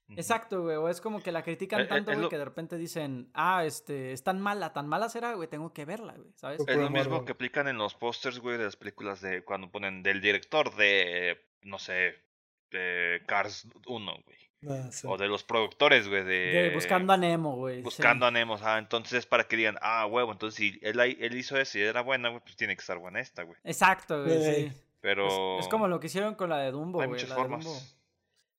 Exacto, güey. O es como que la critican tanto, güey, que de repente dicen, ah, este, es tan mala, tan mala será, güey, tengo que verla, güey, ¿sabes? Es lo mismo que aplican en los pósters, güey, de las películas de cuando ponen del director de, no sé, de Cars 1, güey. Ah, o de los productores, güey, de... Buscando a Nemo, güey. Buscando a Nemo, ah, entonces para que digan, ah, huevo, entonces si él, él hizo eso y era buena, güey, pues tiene que estar buena esta, güey. Exacto, güey, sí. Pero... Es, como lo que hicieron con la de Dumbo, güey. Hay muchas formas.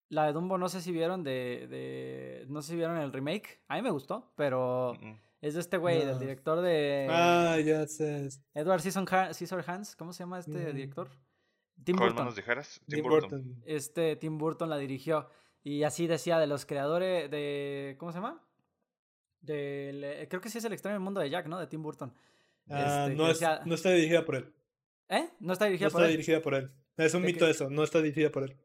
La de Dumbo no sé si vieron de, de, No sé si vieron el remake. A mí me gustó, pero... Es de este güey, del director de... Ah, ya sé. Edward Scissorhands. ¿Cómo se llama este director? Tim Burton. Tim, Burton. Este Tim Burton la dirigió. Y así decía de los creadores de... ¿Cómo se llama? De, creo que sí es el extraño mundo de Jack, ¿no? De Tim Burton. Ah, este, no, no está dirigida por él. ¿Eh? No está dirigida por él. No está dirigida por él. Es un mito eso, no está dirigida por él.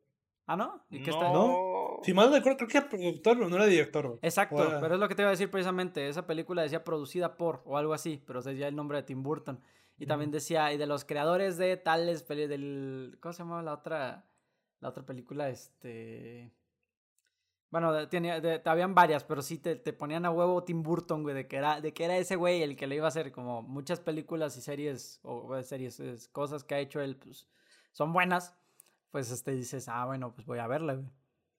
¿Ah, no? ¿Y qué está? No. Si mal no recuerdo, creo que era productor, no era director. Exacto, pero es lo que te iba a decir precisamente. Esa película decía producida por o algo así, pero decía el nombre de Tim Burton. Y también decía, y de los creadores de tales películas, del... ¿Cómo se llamaba la otra? La otra película, este... Bueno, tenía, habían varias, pero sí te, te, ponían a huevo Tim Burton, güey, de que, era, de que era ese güey el que le iba a hacer como muchas películas y series, o series, cosas que ha hecho él, pues son buenas, pues este dices, ah, bueno, pues voy a verla, güey.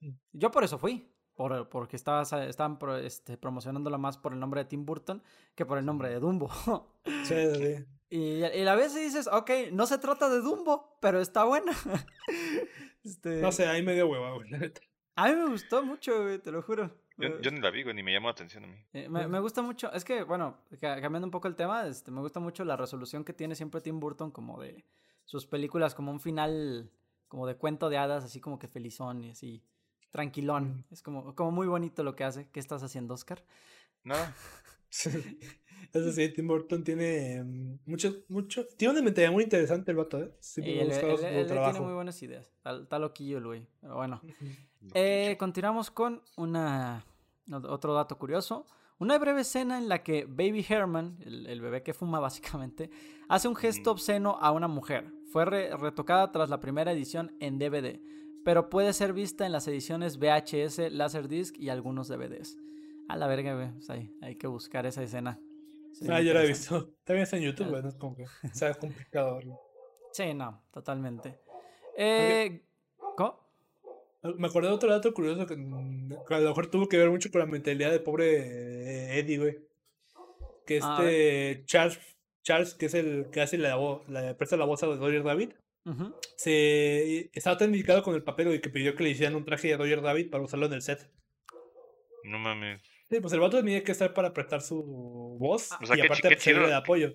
Mm. Yo por eso fui. por, porque estaba, estaban este, promocionándola más por el nombre de Tim Burton que por el nombre de Dumbo. Sí, sí. Y, y a veces dices, ok, no se trata de Dumbo, pero está buena. este... No sé, ahí me dio hueva, güey. A mí me gustó mucho, güey, te lo juro. Yo, eh, ni la vi, güey, ni me llamó la atención a mí. Eh, me, me, gusta mucho, es que, bueno, cambiando un poco el tema, este, me gusta mucho la resolución que tiene siempre Tim Burton como de sus películas, como un final, como de cuento de hadas, así como que felizón y así, tranquilón. Es como, como muy bonito lo que hace. ¿Qué estás haciendo, Oscar? No. Eso sí, Tim Burton tiene mm, mucho, mucho, tiene una mentalidad muy interesante el vato, ¿eh? Sí, él, tiene muy buenas ideas. Está, loquillo el güey. Pero bueno. Eh, continuamos con una otro dato curioso. Una breve escena en la que Baby Herman, el, bebé que fuma básicamente, hace un gesto obsceno a una mujer. Fue retocada tras la primera edición en DVD, pero puede ser vista en las ediciones VHS, Laserdisc y algunos DVDs. A la verga, güey. Hay que buscar esa escena. ah, yo la he visto. También está en YouTube, güey. No es como que sea complicado Sí, no, totalmente. Eh. Me acordé de otro dato curioso que, a lo mejor tuvo que ver mucho con la mentalidad del pobre Eddie, güey. Que este Charles, Charles, que es el que hace la voz, la presta la voz a Roger David, se estaba tan indicado con el papel y que pidió que le hicieran un traje de Roger David para usarlo en el set. No mames. Sí, pues el vato tenía que estar para prestar su voz y aparte qué chido, de apoyo.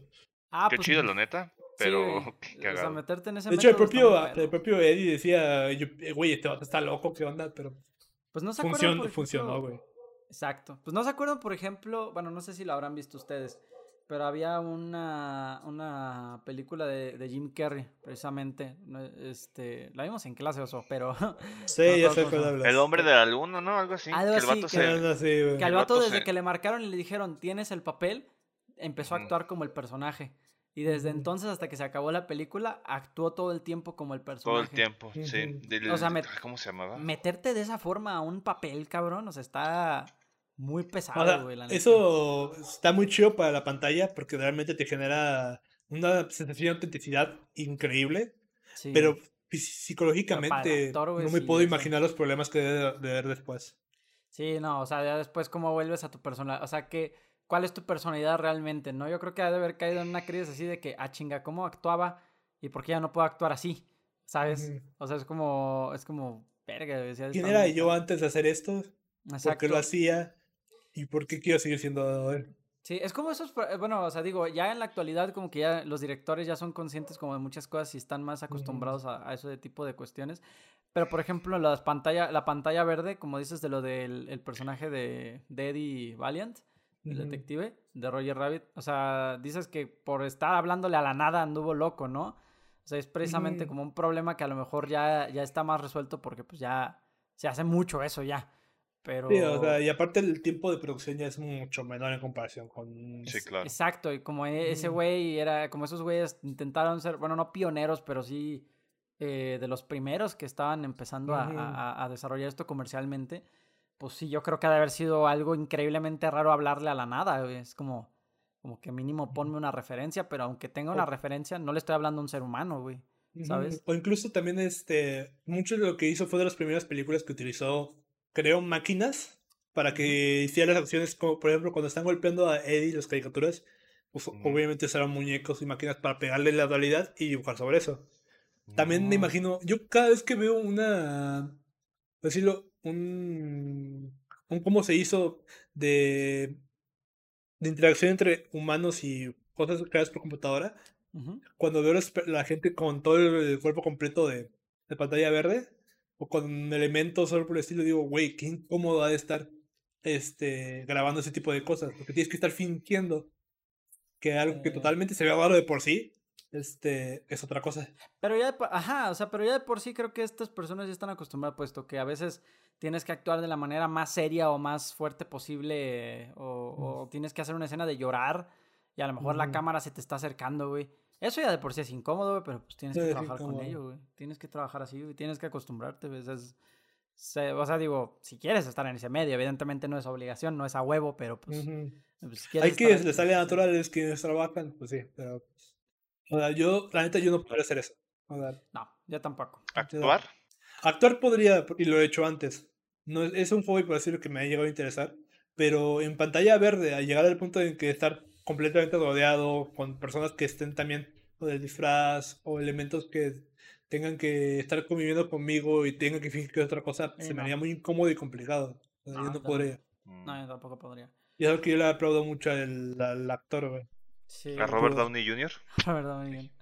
Ah, qué pues, chido, la neta. Pero, o sea, meterte en ese De hecho, el propio, el propio Eddie decía, eh, güey, este vato está loco, ¿qué onda? Pero pues no se acuerdan, funcionó, güey. Exacto. Pues no se acuerdan, por ejemplo, bueno, no sé si lo habrán visto ustedes, pero había una, una película de, de Jim Carrey, precisamente. Este, la vimos en clase, oso, pero. Sí, ya sé cuál hablas. El hombre de la luna, ¿no? Algo así. Algo que el vato se... que, el vato, desde que le marcaron y le dijeron, tienes el papel, empezó a actuar como el personaje. Y desde entonces hasta que se acabó la película, actuó todo el tiempo como el personaje. Todo el tiempo, sí. o sea, ¿cómo se llamaba? Meterte de esa forma a un papel, cabrón, o sea, está muy pesado, güey. eso está muy chido para la pantalla porque realmente te genera una sensación de autenticidad increíble. Pero psicológicamente no me puedo imaginar los problemas que debe de haber después. Sí, no, o sea, ya después cómo vuelves a tu personalidad, o sea, que cuál es tu personalidad realmente, ¿no? Yo creo que ha de haber caído en una crisis así de que, ah, chinga, ¿cómo actuaba? ¿Y por qué ya no puedo actuar así? ¿Sabes? O sea, es como, es como, verga. ¿Quién era yo antes de hacer esto? Exacto. ¿Por qué lo hacía? ¿Y por qué quiero seguir siendo él? Sí, es como esos, bueno, o sea, digo, ya en la actualidad como que ya los directores ya son conscientes como de muchas cosas y están más acostumbrados a, a ese tipo de cuestiones. Pero, por ejemplo, las pantalla, la pantalla verde, como dices de lo del el personaje de, de Eddie Valiant, el detective de Roger Rabbit. O sea, dices que por estar hablándole a la nada anduvo loco, ¿no? O sea, es precisamente como un problema que a lo mejor ya, ya está más resuelto porque pues ya se hace mucho eso ya. Pero... Sí, o sea, y aparte el tiempo de producción ya es mucho menor en comparación con... Sí, claro. Exacto, y como e, ese güey era, como esos güeyes intentaron ser, bueno, no pioneros, pero sí eh, de los primeros que estaban empezando a, a, desarrollar esto comercialmente pues sí, yo creo que ha de haber sido algo increíblemente raro hablarle a la nada, Es como, como que mínimo ponme una referencia, pero aunque tenga una referencia, no le estoy hablando a un ser humano, güey. ¿Sabes? O incluso también, este, mucho de lo que hizo fue de las primeras películas que utilizó, creó máquinas para que hiciera las acciones, como por ejemplo cuando están golpeando a Eddie las caricaturas, pues obviamente usaron muñecos y máquinas para pegarle la dualidad y dibujar sobre eso. También me imagino, yo cada vez que veo una, decirlo, un, un cómo se hizo de, de interacción entre humanos y cosas creadas por computadora. Cuando veo la gente con todo el cuerpo completo de, de pantalla verde o con elementos solo por el estilo, digo, güey, qué incómodo ha de estar este, grabando ese tipo de cosas, porque tienes que estar fingiendo que algo que eh. totalmente se ve raro de por sí este, es otra cosa. Pero ya, ajá, o sea, pero ya de por sí creo que estas personas ya están acostumbradas, puesto que a veces tienes que actuar de la manera más seria o más fuerte posible, o, tienes que hacer una escena de llorar, y a lo mejor la cámara se te está acercando, güey. Eso ya de por sí es incómodo, güey, pero pues tienes que trabajar con ello, güey. Tienes que trabajar así, güey. Tienes que acostumbrarte, güey. o sea, digo, si quieres estar en ese medio, evidentemente no es obligación, no es a huevo, pero pues... pues Hay que les sale natural, es que trabajan, pues sí, pero... Pues, o sea, yo, la neta, yo no podría hacer eso. no, yo tampoco. ¿Actuar? Actuar podría, y lo he hecho antes. no es un juego, por decirlo, que me ha llegado a interesar. Pero en pantalla verde, a llegar al punto en que estar completamente rodeado con personas que estén también el disfraz o elementos que tengan que estar conviviendo conmigo y tengan que fingir que es otra cosa, se me haría muy incómodo y complicado. yo no podría. No, yo tampoco podría. Y es algo que yo le aplaudo mucho al, al actor, güey. Sí, ¿A Robert Downey Jr.? Robert Downey Jr.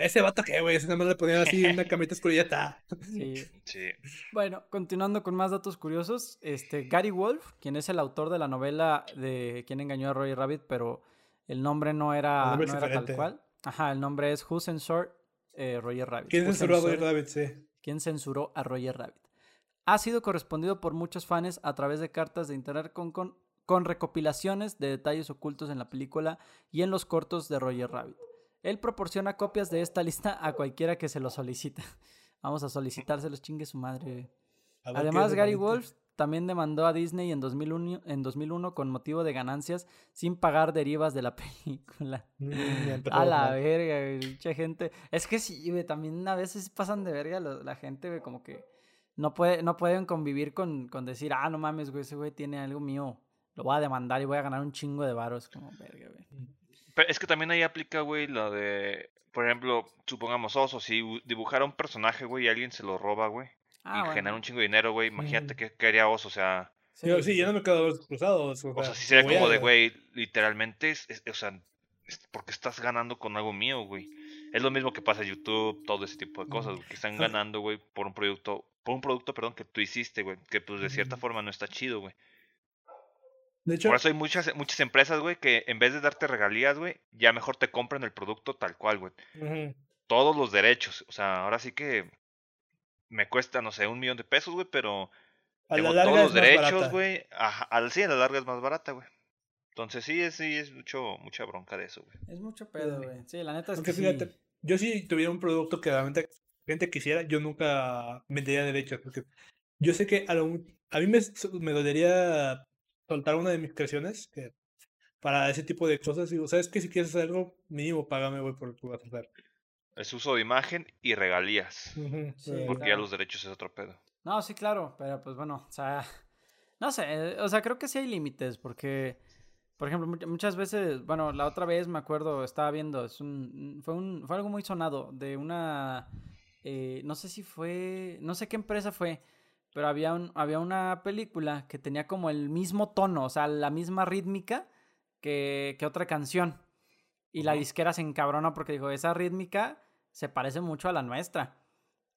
Ese vato que, güey, ese nada más le ponían así una camita oscura y ya está. Sí. sí. Bueno, continuando con más datos curiosos, este Gary Wolf, quien es el autor de la novela de Quién engañó a Roger Rabbit, pero el nombre no era, no era tal cual. Ajá, el nombre es Who Censored eh, Roger Rabbit. ¿Quién censuró a Roger Rabbit? Sí. ¿Quién censuró a Roger Rabbit? Ha sido correspondido por muchos fans a través de cartas de internet con, con, con recopilaciones de detalles ocultos en la película y en los cortos de Roger Rabbit. Él proporciona copias de esta lista a cualquiera que se lo solicita. Vamos a solicitárselos, chingue su madre. Además, Gary Wolf también demandó a Disney en 2001, en 2001 con motivo de ganancias sin pagar derivas de la película. Mm, a la verga, mucha gente. Es que sí, también a veces pasan de verga la, gente, como que no, puede, no pueden convivir con, con decir, ah, no mames, güey, ese güey tiene algo mío, lo voy a demandar y voy a ganar un chingo de varos, como verga, güey. Mm. Pero es que también ahí aplica, güey, lo de, por ejemplo, supongamos oso, si dibujara un personaje, güey, y alguien se lo roba, güey, ah, y genera un chingo de dinero, güey, imagínate que, haría oso, o sea... Sí, sí, ya no me quedo cruzados. O, sea, si sería como de, güey, literalmente, es, o sea, porque estás ganando con algo mío, güey. Es lo mismo que pasa en YouTube, todo ese tipo de cosas, que están ganando, güey, por un producto, por un producto, perdón, que tú hiciste, güey, que pues de cierta forma no está chido, güey. Por eso hay muchas, muchas empresas, güey, que en vez de darte regalías, güey, ya mejor te compran el producto tal cual, güey. Todos los derechos. O sea, ahora sí que me cuesta, no sé, un millón de pesos, güey, pero a tengo todos los derechos, güey. Al sí, a la larga es más barata, güey. Entonces sí, es, sí, es mucho, mucha bronca de eso, güey. Es mucho pedo, güey. Sí, la neta es que fíjate, yo si tuviera un producto que realmente gente quisiera, yo nunca vendería derechos, porque yo sé que a, lo, a mí me, me dolería soltar una de mis creaciones que para ese tipo de cosas. Digo, ¿sabes qué? Si quieres hacer algo, mínimo págame, güey, por lo que vas a hacer. Es uso de imagen y regalías. porque ya los derechos es otro pedo. No, sí, claro, pero pues bueno, o sea, no sé, o sea, creo que sí hay límites, porque, por ejemplo, muchas veces, bueno, la otra vez me acuerdo, estaba viendo, es un, fue, un, fue algo muy sonado de una, eh, no sé si fue, no sé qué empresa fue, pero había, un, había una película que tenía como el mismo tono, o sea, la misma rítmica que, que otra canción. Y la disquera se encabrona porque dijo, esa rítmica se parece mucho a la nuestra.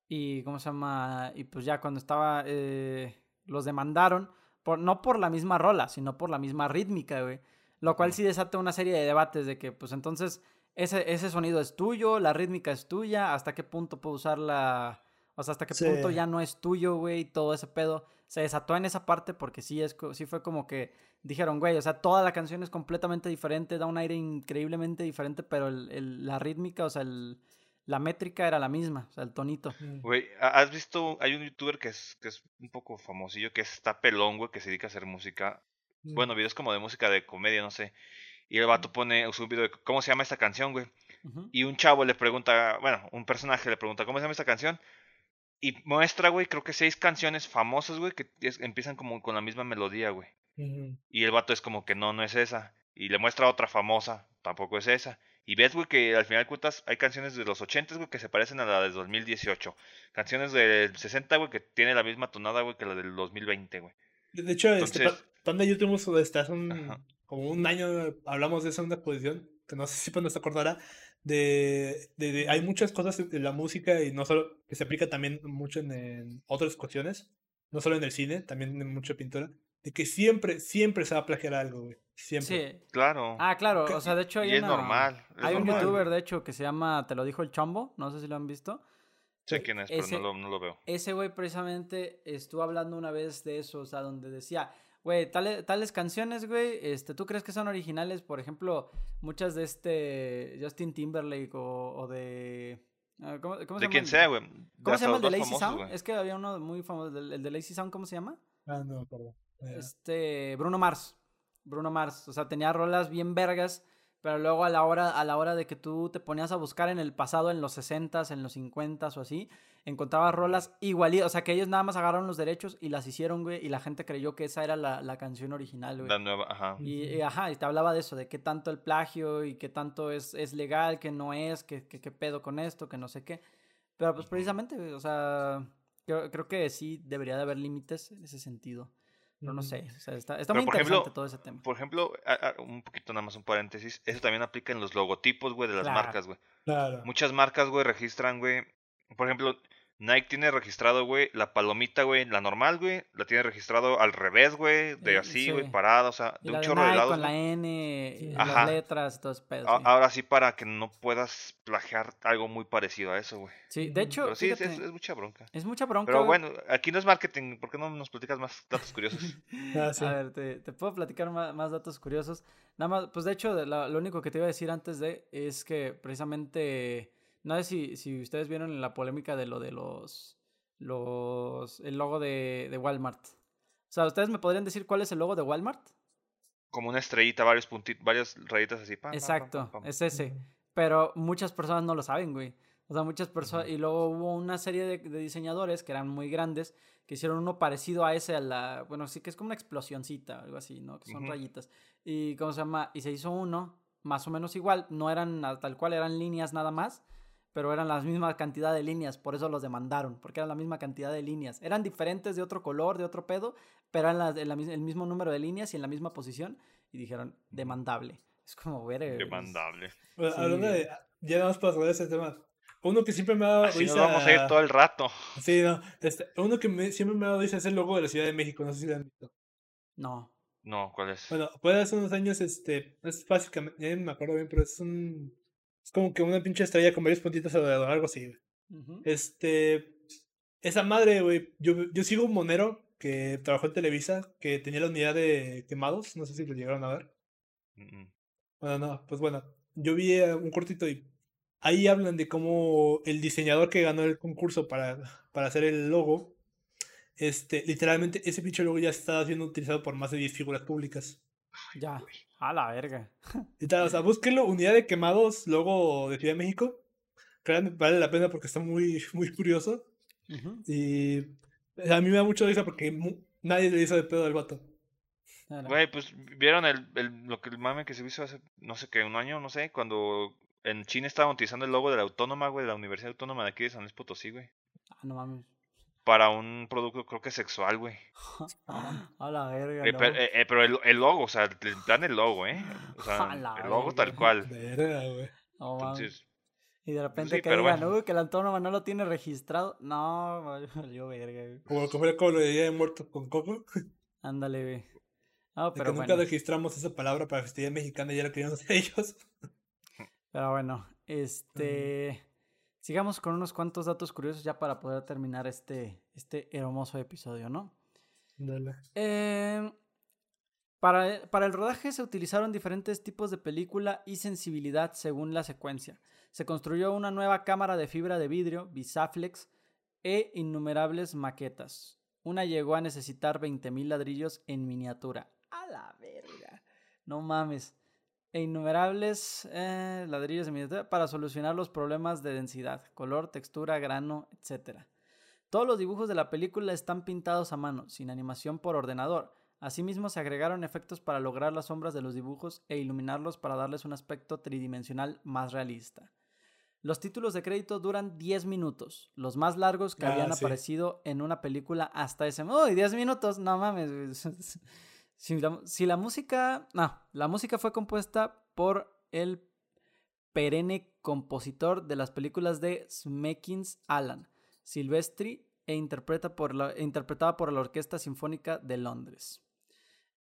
Y, ¿cómo se llama? Y pues ya cuando estaba, eh, los demandaron, por, no por la misma rola, sino por la misma rítmica, güey. Lo cual sí desata una serie de debates de que, pues entonces, ese, ese sonido es tuyo, la rítmica es tuya, hasta qué punto puedo usar la, o sea, hasta qué punto ya no es tuyo, güey, todo ese pedo. Se desató en esa parte porque sí, es, sí fue como que dijeron, güey, o sea, toda la canción es completamente diferente, da un aire increíblemente diferente, pero el, la rítmica, o sea, la métrica era la misma, o sea, el tonito. Güey, ¿has visto? Hay un youtuber que es, que es un poco famosillo, que está pelón, güey, que se dedica a hacer música. Mm. Bueno, videos como de música de comedia, no sé. Y el vato pone un video de cómo se llama esta canción, güey. Y un chavo le pregunta, bueno, un personaje le pregunta, ¿cómo se llama esta canción? Y muestra, güey, creo que seis canciones famosas, güey, que empiezan como con la misma melodía, güey. Y el vato es como que no, no es esa. Y le muestra otra famosa, tampoco es esa. Y ves, güey, que al final de cuentas hay canciones de los 80, güey, que se parecen a la de 2018. Canciones del 60, güey, que tiene la misma tonada, güey, que la del 2020, güey. De hecho, este, Entonces, este, YouTube está un, como un año, hablamos de eso en una exposición, que no sé si no se acordará, de, de, hay muchas cosas en la música y no solo que se aplica también mucho en, otras cuestiones, no solo en el cine, también en mucha pintura, de que siempre, siempre se va a plagiar algo, güey. Siempre. Sí. Claro. Ah, claro. O sea, de hecho hay y es normal. hay un youtuber, de hecho, que se llama Te lo dijo el Chombo. No sé si lo han visto. Sé quién es, pero no lo, no lo veo. Ese güey precisamente estuvo hablando una vez de eso, o sea, donde decía, Güey, tales, tales canciones, güey, este, ¿tú crees que son originales? Por ejemplo, muchas de este Justin Timberlake o, de... Ah, ¿Cómo, cómo se de quien sea, güey. ¿Cómo se llama el de Lazy Sound? Es que había uno muy famoso, el de Lazy Sound, ¿cómo se llama? Ah, no, perdón. Este, Bruno Mars. Bruno Mars. O sea, tenía rolas bien vergas pero luego a la hora, a la hora de que tú te ponías a buscar en el pasado, en los 60s, en los 50s o así, encontrabas rolas igualitas, o sea que ellos nada más agarraron los derechos y las hicieron, güey, y la gente creyó que esa era la, canción original, güey. La nueva, ajá. Y, ajá, y te hablaba de eso, de qué tanto el plagio y qué tanto es, es legal, qué no es, qué, qué, pedo con esto, que no sé qué. Pero pues precisamente, o sea, creo, creo que sí debería de haber límites en ese sentido. Pero no sé, o sea, está, está muy interesante todo ese tema. Por ejemplo, un poquito nada más un paréntesis, eso también aplica en los logotipos, güey, de las marcas, güey. Claro. Muchas marcas, güey, registran, güey. Por ejemplo, Nike tiene registrado, güey, la palomita, güey, la normal, güey, la tiene registrado al revés, güey, de eh, así, güey, parada, o sea, de un chorro de lados. Con la N, las letras, todo ese pedo, Ahora sí, para que no puedas plagiar algo muy parecido a eso, güey. Sí, de hecho. Pero sí, es, mucha bronca. Es mucha bronca. Pero bueno, aquí no es marketing, ¿por qué no nos platicas más datos curiosos? Ah, a ver, te, puedo platicar más, datos curiosos. Nada más, pues de hecho, lo único que te iba a decir antes de es que precisamente. No sé si, si ustedes vieron la polémica de lo de los los, el logo de, de Walmart. O sea, ¿ustedes me podrían decir cuál es el logo de Walmart? Como una estrellita, varios puntitos, varias rayitas así. Exacto, es ese. Pero muchas personas no lo saben, güey. O sea, muchas personas. Y luego hubo una serie de, diseñadores que eran muy grandes que hicieron uno parecido a ese, a la. Bueno, sí que es como una explosioncita, algo así, ¿no? Que son rayitas. Y, ¿cómo se llama? Y se hizo uno más o menos igual. No eran tal cual, eran líneas nada más pero eran la misma cantidad de líneas, por eso los demandaron, porque eran la misma cantidad de líneas. Eran diferentes de otro color, de otro pedo, pero eran el mismo número de líneas y en la misma posición, y dijeron, demandable. Es como ver... Demandable. hablando de... Ya vamos para ese tema. Uno que siempre me ha dado Así Nos vamos a ir todo el rato. Sí, no. Este, uno que siempre me ha dado risa es el logo de la Ciudad de México, no sé si lo han visto. No. No, ¿cuál es? Bueno, puede hace unos años, este, es básicamente, ya no me acuerdo bien, pero es un es como que una pinche estrella con varios puntitos alrededor, algo así. Este. Esa madre, güey. Yo, yo sigo un monero que trabajó en Televisa, que tenía la unidad de quemados. No sé si lo llegaron a ver. Bueno, no, pues bueno. Yo vi eh, un cortito y ahí hablan de cómo el diseñador que ganó el concurso para, para hacer el logo, este, literalmente ese pinche logo ya está siendo utilizado por más de 10 figuras públicas. Ya. A la verga. Y tal, o sea, búsquenlo, unidad de quemados, luego de Ciudad de México. Créanme, vale la pena porque está muy, muy curioso. Y a mí me da mucho risa porque nadie le hizo de pedo al vato. Güey, pues vieron el, el, lo que el mame que se hizo hace, no sé qué, un año, no sé, cuando en China estaban utilizando el logo de la autónoma, güey, de la Universidad Autónoma de aquí de San Luis Potosí, güey. Ah, no mames para un producto creo que sexual, güey. A la verga. Eh, eh, eh, pero, el, el, logo, o sea, el plan el logo, ¿eh? O sea, el logo tal cual. Verga, güey. Entonces, y de repente que digan, bueno. que el autónoma no lo tiene registrado. No, yo verga, güey. Como, como, como lo de Día de Muertos con Coco. Ándale, güey. No, pero que nunca registramos esa palabra para festividad mexicana y ya la queríamos hacer ellos. Pero bueno, este... Sigamos con unos cuantos datos curiosos ya para poder terminar este, este hermoso episodio, ¿no? Dale. Em, para, para, el rodaje se utilizaron diferentes tipos de película y sensibilidad según la secuencia. Se construyó una nueva cámara de fibra de vidrio, Bisaflex, e innumerables maquetas. Una llegó a necesitar 20.000 ladrillos en miniatura. ¡A la verga! No mames e innumerables eh, ladrillos de miniatura para solucionar los problemas de densidad, color, textura, grano, etc. Todos los dibujos de la película están pintados a mano, sin animación por ordenador. Asimismo, se agregaron efectos para lograr las sombras de los dibujos e iluminarlos para darles un aspecto tridimensional más realista. Los títulos de crédito duran 10 minutos, los más largos que ah, habían aparecido en una película hasta ese momento. ¡Uy, 10 minutos! No mames. Si la, música. No, la música fue compuesta por el perenne compositor de las películas de Smekins Alan, Silvestri, e interpreta por la, interpretada por la Orquesta Sinfónica de Londres.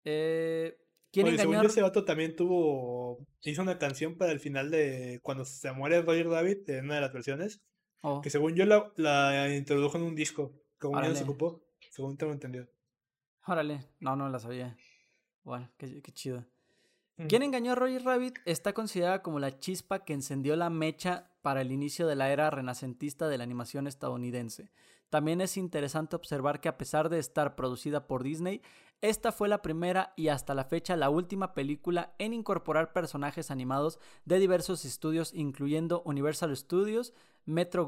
Eh, ¿Quién engañó? ese vato también tuvo. Hizo una canción para el final de. Cuando se muere Roger David, en una de las versiones. Oh. Que según yo la, la, introdujo en un disco. Como ya no se ocupó. Según tengo entendido. Órale, no, no la sabía. Bueno, qué, chido. ¿Quién engañó a Roger Rabbit? Está considerada como la chispa que encendió la mecha para el inicio de la era renacentista de la animación estadounidense. También es interesante observar que a pesar de estar producida por Disney, Esta fue la primera y hasta la fecha la última película en incorporar personajes animados de diversos estudios, incluyendo Universal Studios, Metro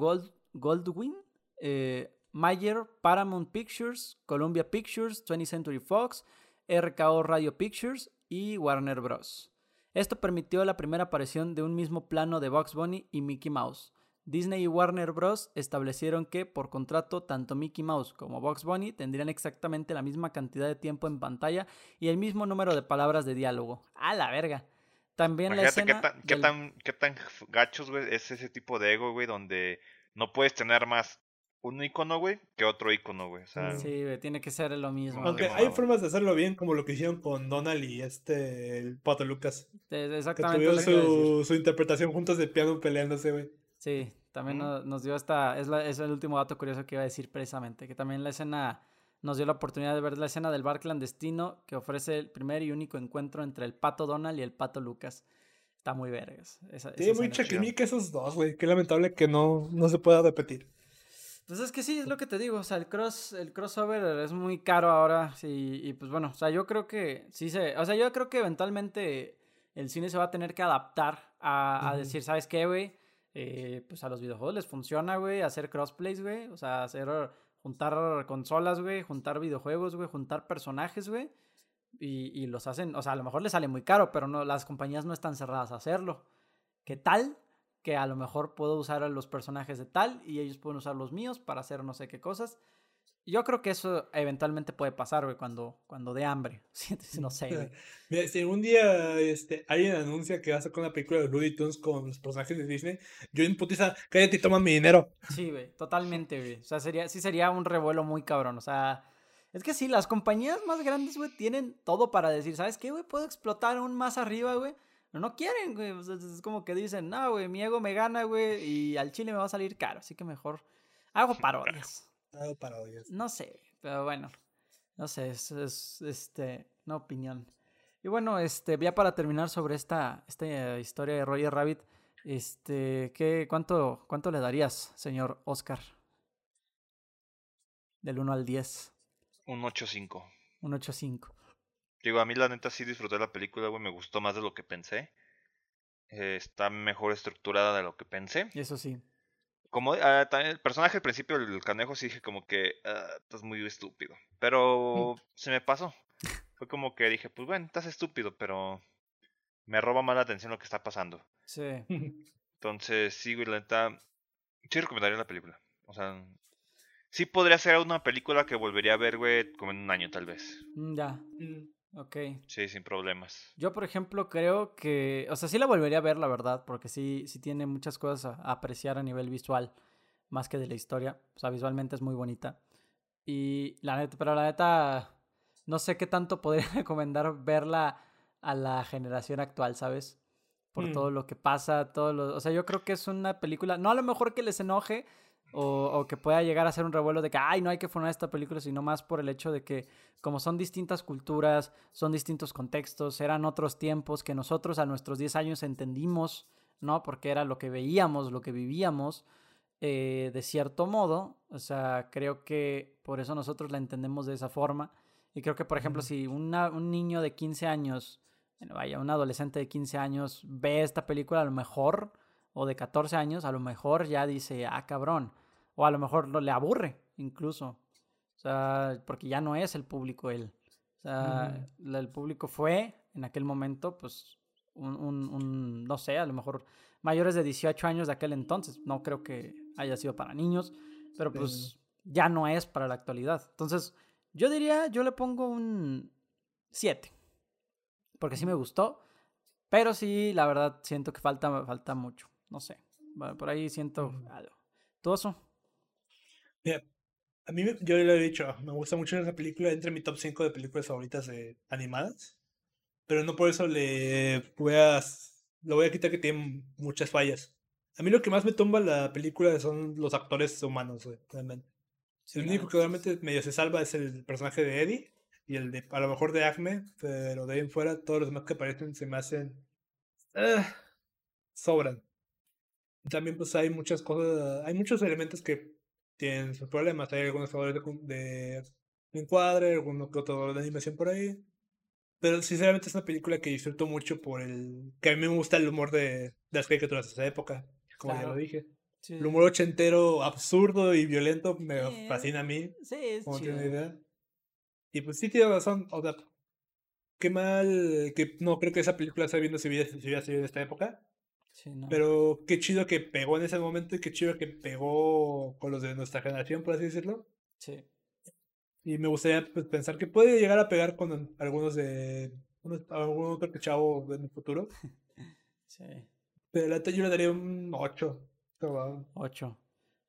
Goldwyn, eh, Mayer, Paramount Pictures, Columbia Pictures, 20th Century Fox, RKO Radio Pictures y Warner Bros. Esto permitió la primera aparición de un mismo plano de Bugs Bunny y Mickey Mouse. Disney y Warner Bros. establecieron que, por contrato, tanto Mickey Mouse como Bugs Bunny tendrían exactamente la misma cantidad de tiempo en pantalla y el mismo número de palabras de diálogo. ¡A la verga! También la escena qué tan, qué tan, gachos, güey, es ese tipo de ego, güey, donde no puedes tener más un icono, güey, que otro icono, güey. sí, güey, tiene que ser lo mismo. Aunque hay formas de hacerlo bien, como lo que hicieron con Donald y este, el Pato Lucas. Exactamente. Que tuvieron su, interpretación juntos de piano peleándose, güey. Sí, también nos, dio esta, es, la, es el último dato curioso que iba a decir precisamente, que también la escena nos dio la oportunidad de ver la escena del bar clandestino que ofrece el primer y único encuentro entre el Pato Donald y el Pato Lucas. Está muy vergas. Esa, sí, muy chaquimica esos dos, güey. Qué lamentable que no, no se pueda repetir. Pues es que sí, es lo que te digo, o sea, el cross, el crossover es muy caro ahora, sí, y pues bueno, o sea, yo creo que sí se, o sea, yo creo que eventualmente el cine se va a tener que adaptar a, decir, ¿sabes qué, güey? Eh, pues a los videojuegos les funciona, güey, hacer crossplays, güey, o sea, hacer, juntar consolas, güey, juntar videojuegos, güey, juntar personajes, güey, y, y los hacen, o sea, a lo mejor les sale muy caro, pero no, las compañías no están cerradas a hacerlo. ¿Qué tal que a lo mejor puedo usar a los personajes de tal y ellos pueden usar los míos para hacer no sé qué cosas. Yo creo que eso eventualmente puede pasar, güey, cuando, cuando dé hambre. no sé, güey. Mira, si algún día este, alguien anuncia que va a sacar una película de Looney Tunes con los personajes de Disney, yo en putiza, cállate y toma mi dinero. Sí, güey, totalmente, güey. O sea, sería, sí sería un revuelo muy cabrón. O sea, es que sí, las compañías más grandes, güey, tienen todo para decir, ¿sabes qué, güey? Puedo explotar aún más arriba, güey no quieren, güey. es como que dicen, no, güey, mi ego me gana, güey, y al chile me va a salir caro, así que mejor hago parodias. Hago parodias. No sé, pero bueno, no sé, es, es este, una opinión. Y bueno, este, ya para terminar sobre esta, esta historia de Roger Rabbit, este, ¿qué, cuánto, ¿cuánto le darías, señor Oscar? Del 1 al 10. Un 8.5. Un 8.5. Digo, a mí la neta sí disfruté la película, güey, me gustó más de lo que pensé. Eh, está mejor estructurada de lo que pensé. Eso sí. Como ah, también el personaje al principio del canejo sí dije como que ah, estás muy estúpido. Pero mm. se me pasó. Fue como que dije, pues bueno, estás estúpido, pero me roba más la atención lo que está pasando. Sí. Entonces, sí, güey, la neta, sí recomendaría la película. O sea, sí podría ser una película que volvería a ver, güey, como en un año tal vez. Mm, ya. Mm. Ok. Sí, sin problemas. Yo, por ejemplo, creo que, o sea, sí la volvería a ver, la verdad, porque sí, sí tiene muchas cosas a, apreciar a nivel visual, más que de la historia. O sea, visualmente es muy bonita. Y la neta, pero la neta, no sé qué tanto podría recomendar verla a la generación actual, ¿sabes? Por mm. todo lo que pasa, todo lo, o sea, yo creo que es una película, no a lo mejor que les enoje, o, que pueda llegar a ser un revuelo de que, ay, no hay que poner esta película, sino más por el hecho de que como son distintas culturas, son distintos contextos, eran otros tiempos que nosotros a nuestros 10 años entendimos, ¿no? Porque era lo que veíamos, lo que vivíamos, eh, de cierto modo, o sea, creo que por eso nosotros la entendemos de esa forma. Y creo que, por ejemplo, si una, un niño de 15 años, vaya, un adolescente de 15 años ve esta película, a lo mejor, o de 14 años, a lo mejor ya dice, ah, cabrón, o a lo mejor no, le aburre incluso. O sea, porque ya no es el público él. O sea, el público fue en aquel momento, pues, un, un, no sé, a lo mejor mayores de 18 años de aquel entonces. No creo que haya sido para niños, pero pues ya no es para la actualidad. Entonces, yo diría, yo le pongo un 7. Porque sí me gustó, pero sí, la verdad, siento que falta, falta mucho. No sé, por ahí siento algo. ¿Todo eso? Mira, a mí, yo le he dicho, me gusta mucho esa película, entre mi top 5 de películas favoritas de animadas, pero no por eso le voy a, lo voy a quitar que tiene muchas fallas. A mí lo que más me tumba la película son los actores humanos, realmente. el único que realmente medio se salva es el personaje de Eddie y el de, a lo mejor de Acme, pero de ahí en fuera todos los demás que aparecen se me hacen... Ah, sobran. También pues hay muchas cosas, hay muchos elementos que tienen sus problemas. Hay algunos favores de, encuadre, alguno que otro de animación por ahí. Pero sinceramente es una película que disfruto mucho por el... que a mí me gusta el humor de, las caricaturas de esa época, como ya lo dije. El humor ochentero absurdo y violento me fascina a mí. Sí, es como chido. idea. Y pues sí tiene razón, o sea, qué mal que no creo que esa película se viendo si hubiera sido en esta época. Sí, no. Pero qué chido que pegó en ese momento y qué chido que pegó con los de nuestra generación, por así decirlo. Sí. Y me gustaría pues, pensar que puede llegar a pegar con algunos de. algún otro chavo en el futuro. sí. Pero la yo le daría un 8. 8.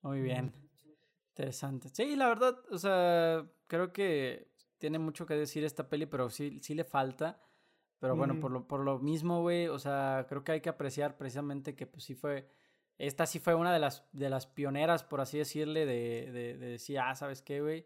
Muy bien. Interesante. Sí, la verdad, o sea, creo que tiene mucho que decir esta peli, pero sí, sí le falta. Pero bueno, por, lo, por lo mismo, güey, o sea, creo que hay que apreciar precisamente que pues sí fue, esta sí fue una de las, de las pioneras, por así decirle, de, de, de decir, ah, ¿sabes qué, güey?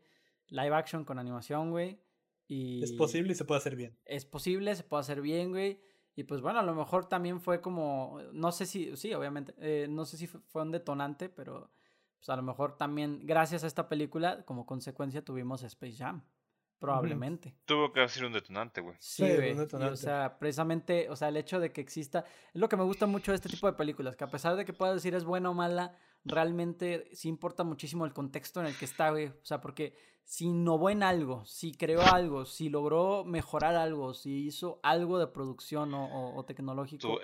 live action con animación, güey. Y es posible y se puede hacer bien. Es posible, se puede hacer bien, güey. Y pues bueno, a lo mejor también fue como, no sé si, sí, obviamente, eh, no sé si fue un detonante, pero pues a lo mejor también gracias a esta película, como consecuencia tuvimos Space Jam. Probablemente. Tuvo que ser un detonante, güey. Sí, güey. o sea, precisamente, o sea, el hecho de que exista, es lo que me gusta mucho de este tipo de películas, que a pesar de que puedas decir es buena o mala, realmente sí importa muchísimo el contexto en el que está, güey. O sea, porque si innovó en algo, si creó algo, si logró mejorar algo, si hizo algo de producción o, tecnológico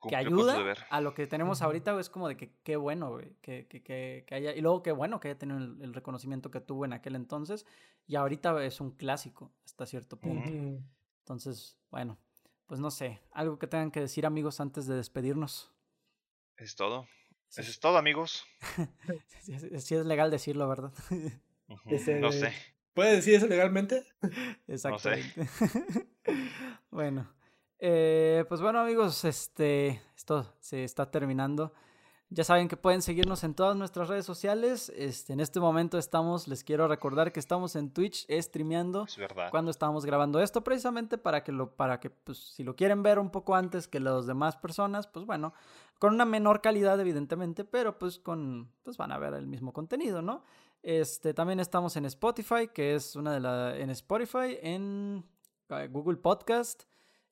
que ayuda a lo que tenemos ahorita, es como de que qué bueno, güey, que, que, que, haya, y luego qué bueno que haya tenido el, reconocimiento que tuvo en aquel entonces, y ahorita es un clásico hasta cierto punto. Entonces, bueno, pues no sé, algo que tengan que decir amigos antes de despedirnos. Es todo. Eso es todo, amigos. sí, es legal decirlo, ¿verdad? no sé. ¿Puede decir eso legalmente? Exactamente. bueno, eh, pues bueno amigos, este, esto se está terminando. Ya saben que pueden seguirnos en todas nuestras redes sociales. Este, en este momento estamos, les quiero recordar que estamos en Twitch streameando cuando estamos grabando esto, precisamente para que lo, para que, pues, si lo quieren ver un poco antes que las demás personas, pues bueno, con una menor calidad, evidentemente, pero pues con, pues van a ver el mismo contenido, ¿no? Este, también estamos en Spotify, que es una de las, en Spotify, en eh, Google Podcast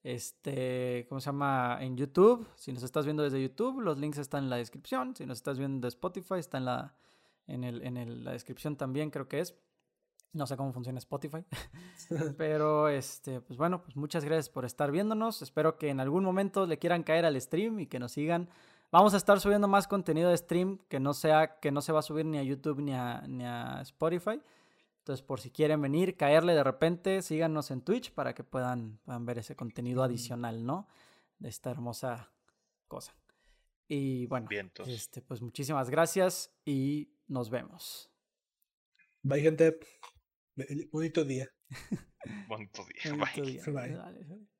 este, ¿cómo se llama? En YouTube. Si nos estás viendo desde YouTube, los links están en la descripción. Si nos estás viendo de Spotify, está en la, en el, en el, la descripción también, creo que es. No sé cómo funciona Spotify. Pero, este, pues bueno, pues muchas gracias por estar viéndonos. Espero que en algún momento le quieran caer al stream y que nos sigan. Vamos a estar subiendo más contenido de stream que no sea, que no se va a subir ni a YouTube ni a, ni a Spotify. Entonces, por si quieren venir, caerle de repente, síganos en Twitch para que puedan, puedan ver ese contenido adicional, ¿no? De esta hermosa cosa. Y bueno, este, pues muchísimas gracias y nos vemos. Bye, gente. Bonito día. Bonito día. Bye. Bye.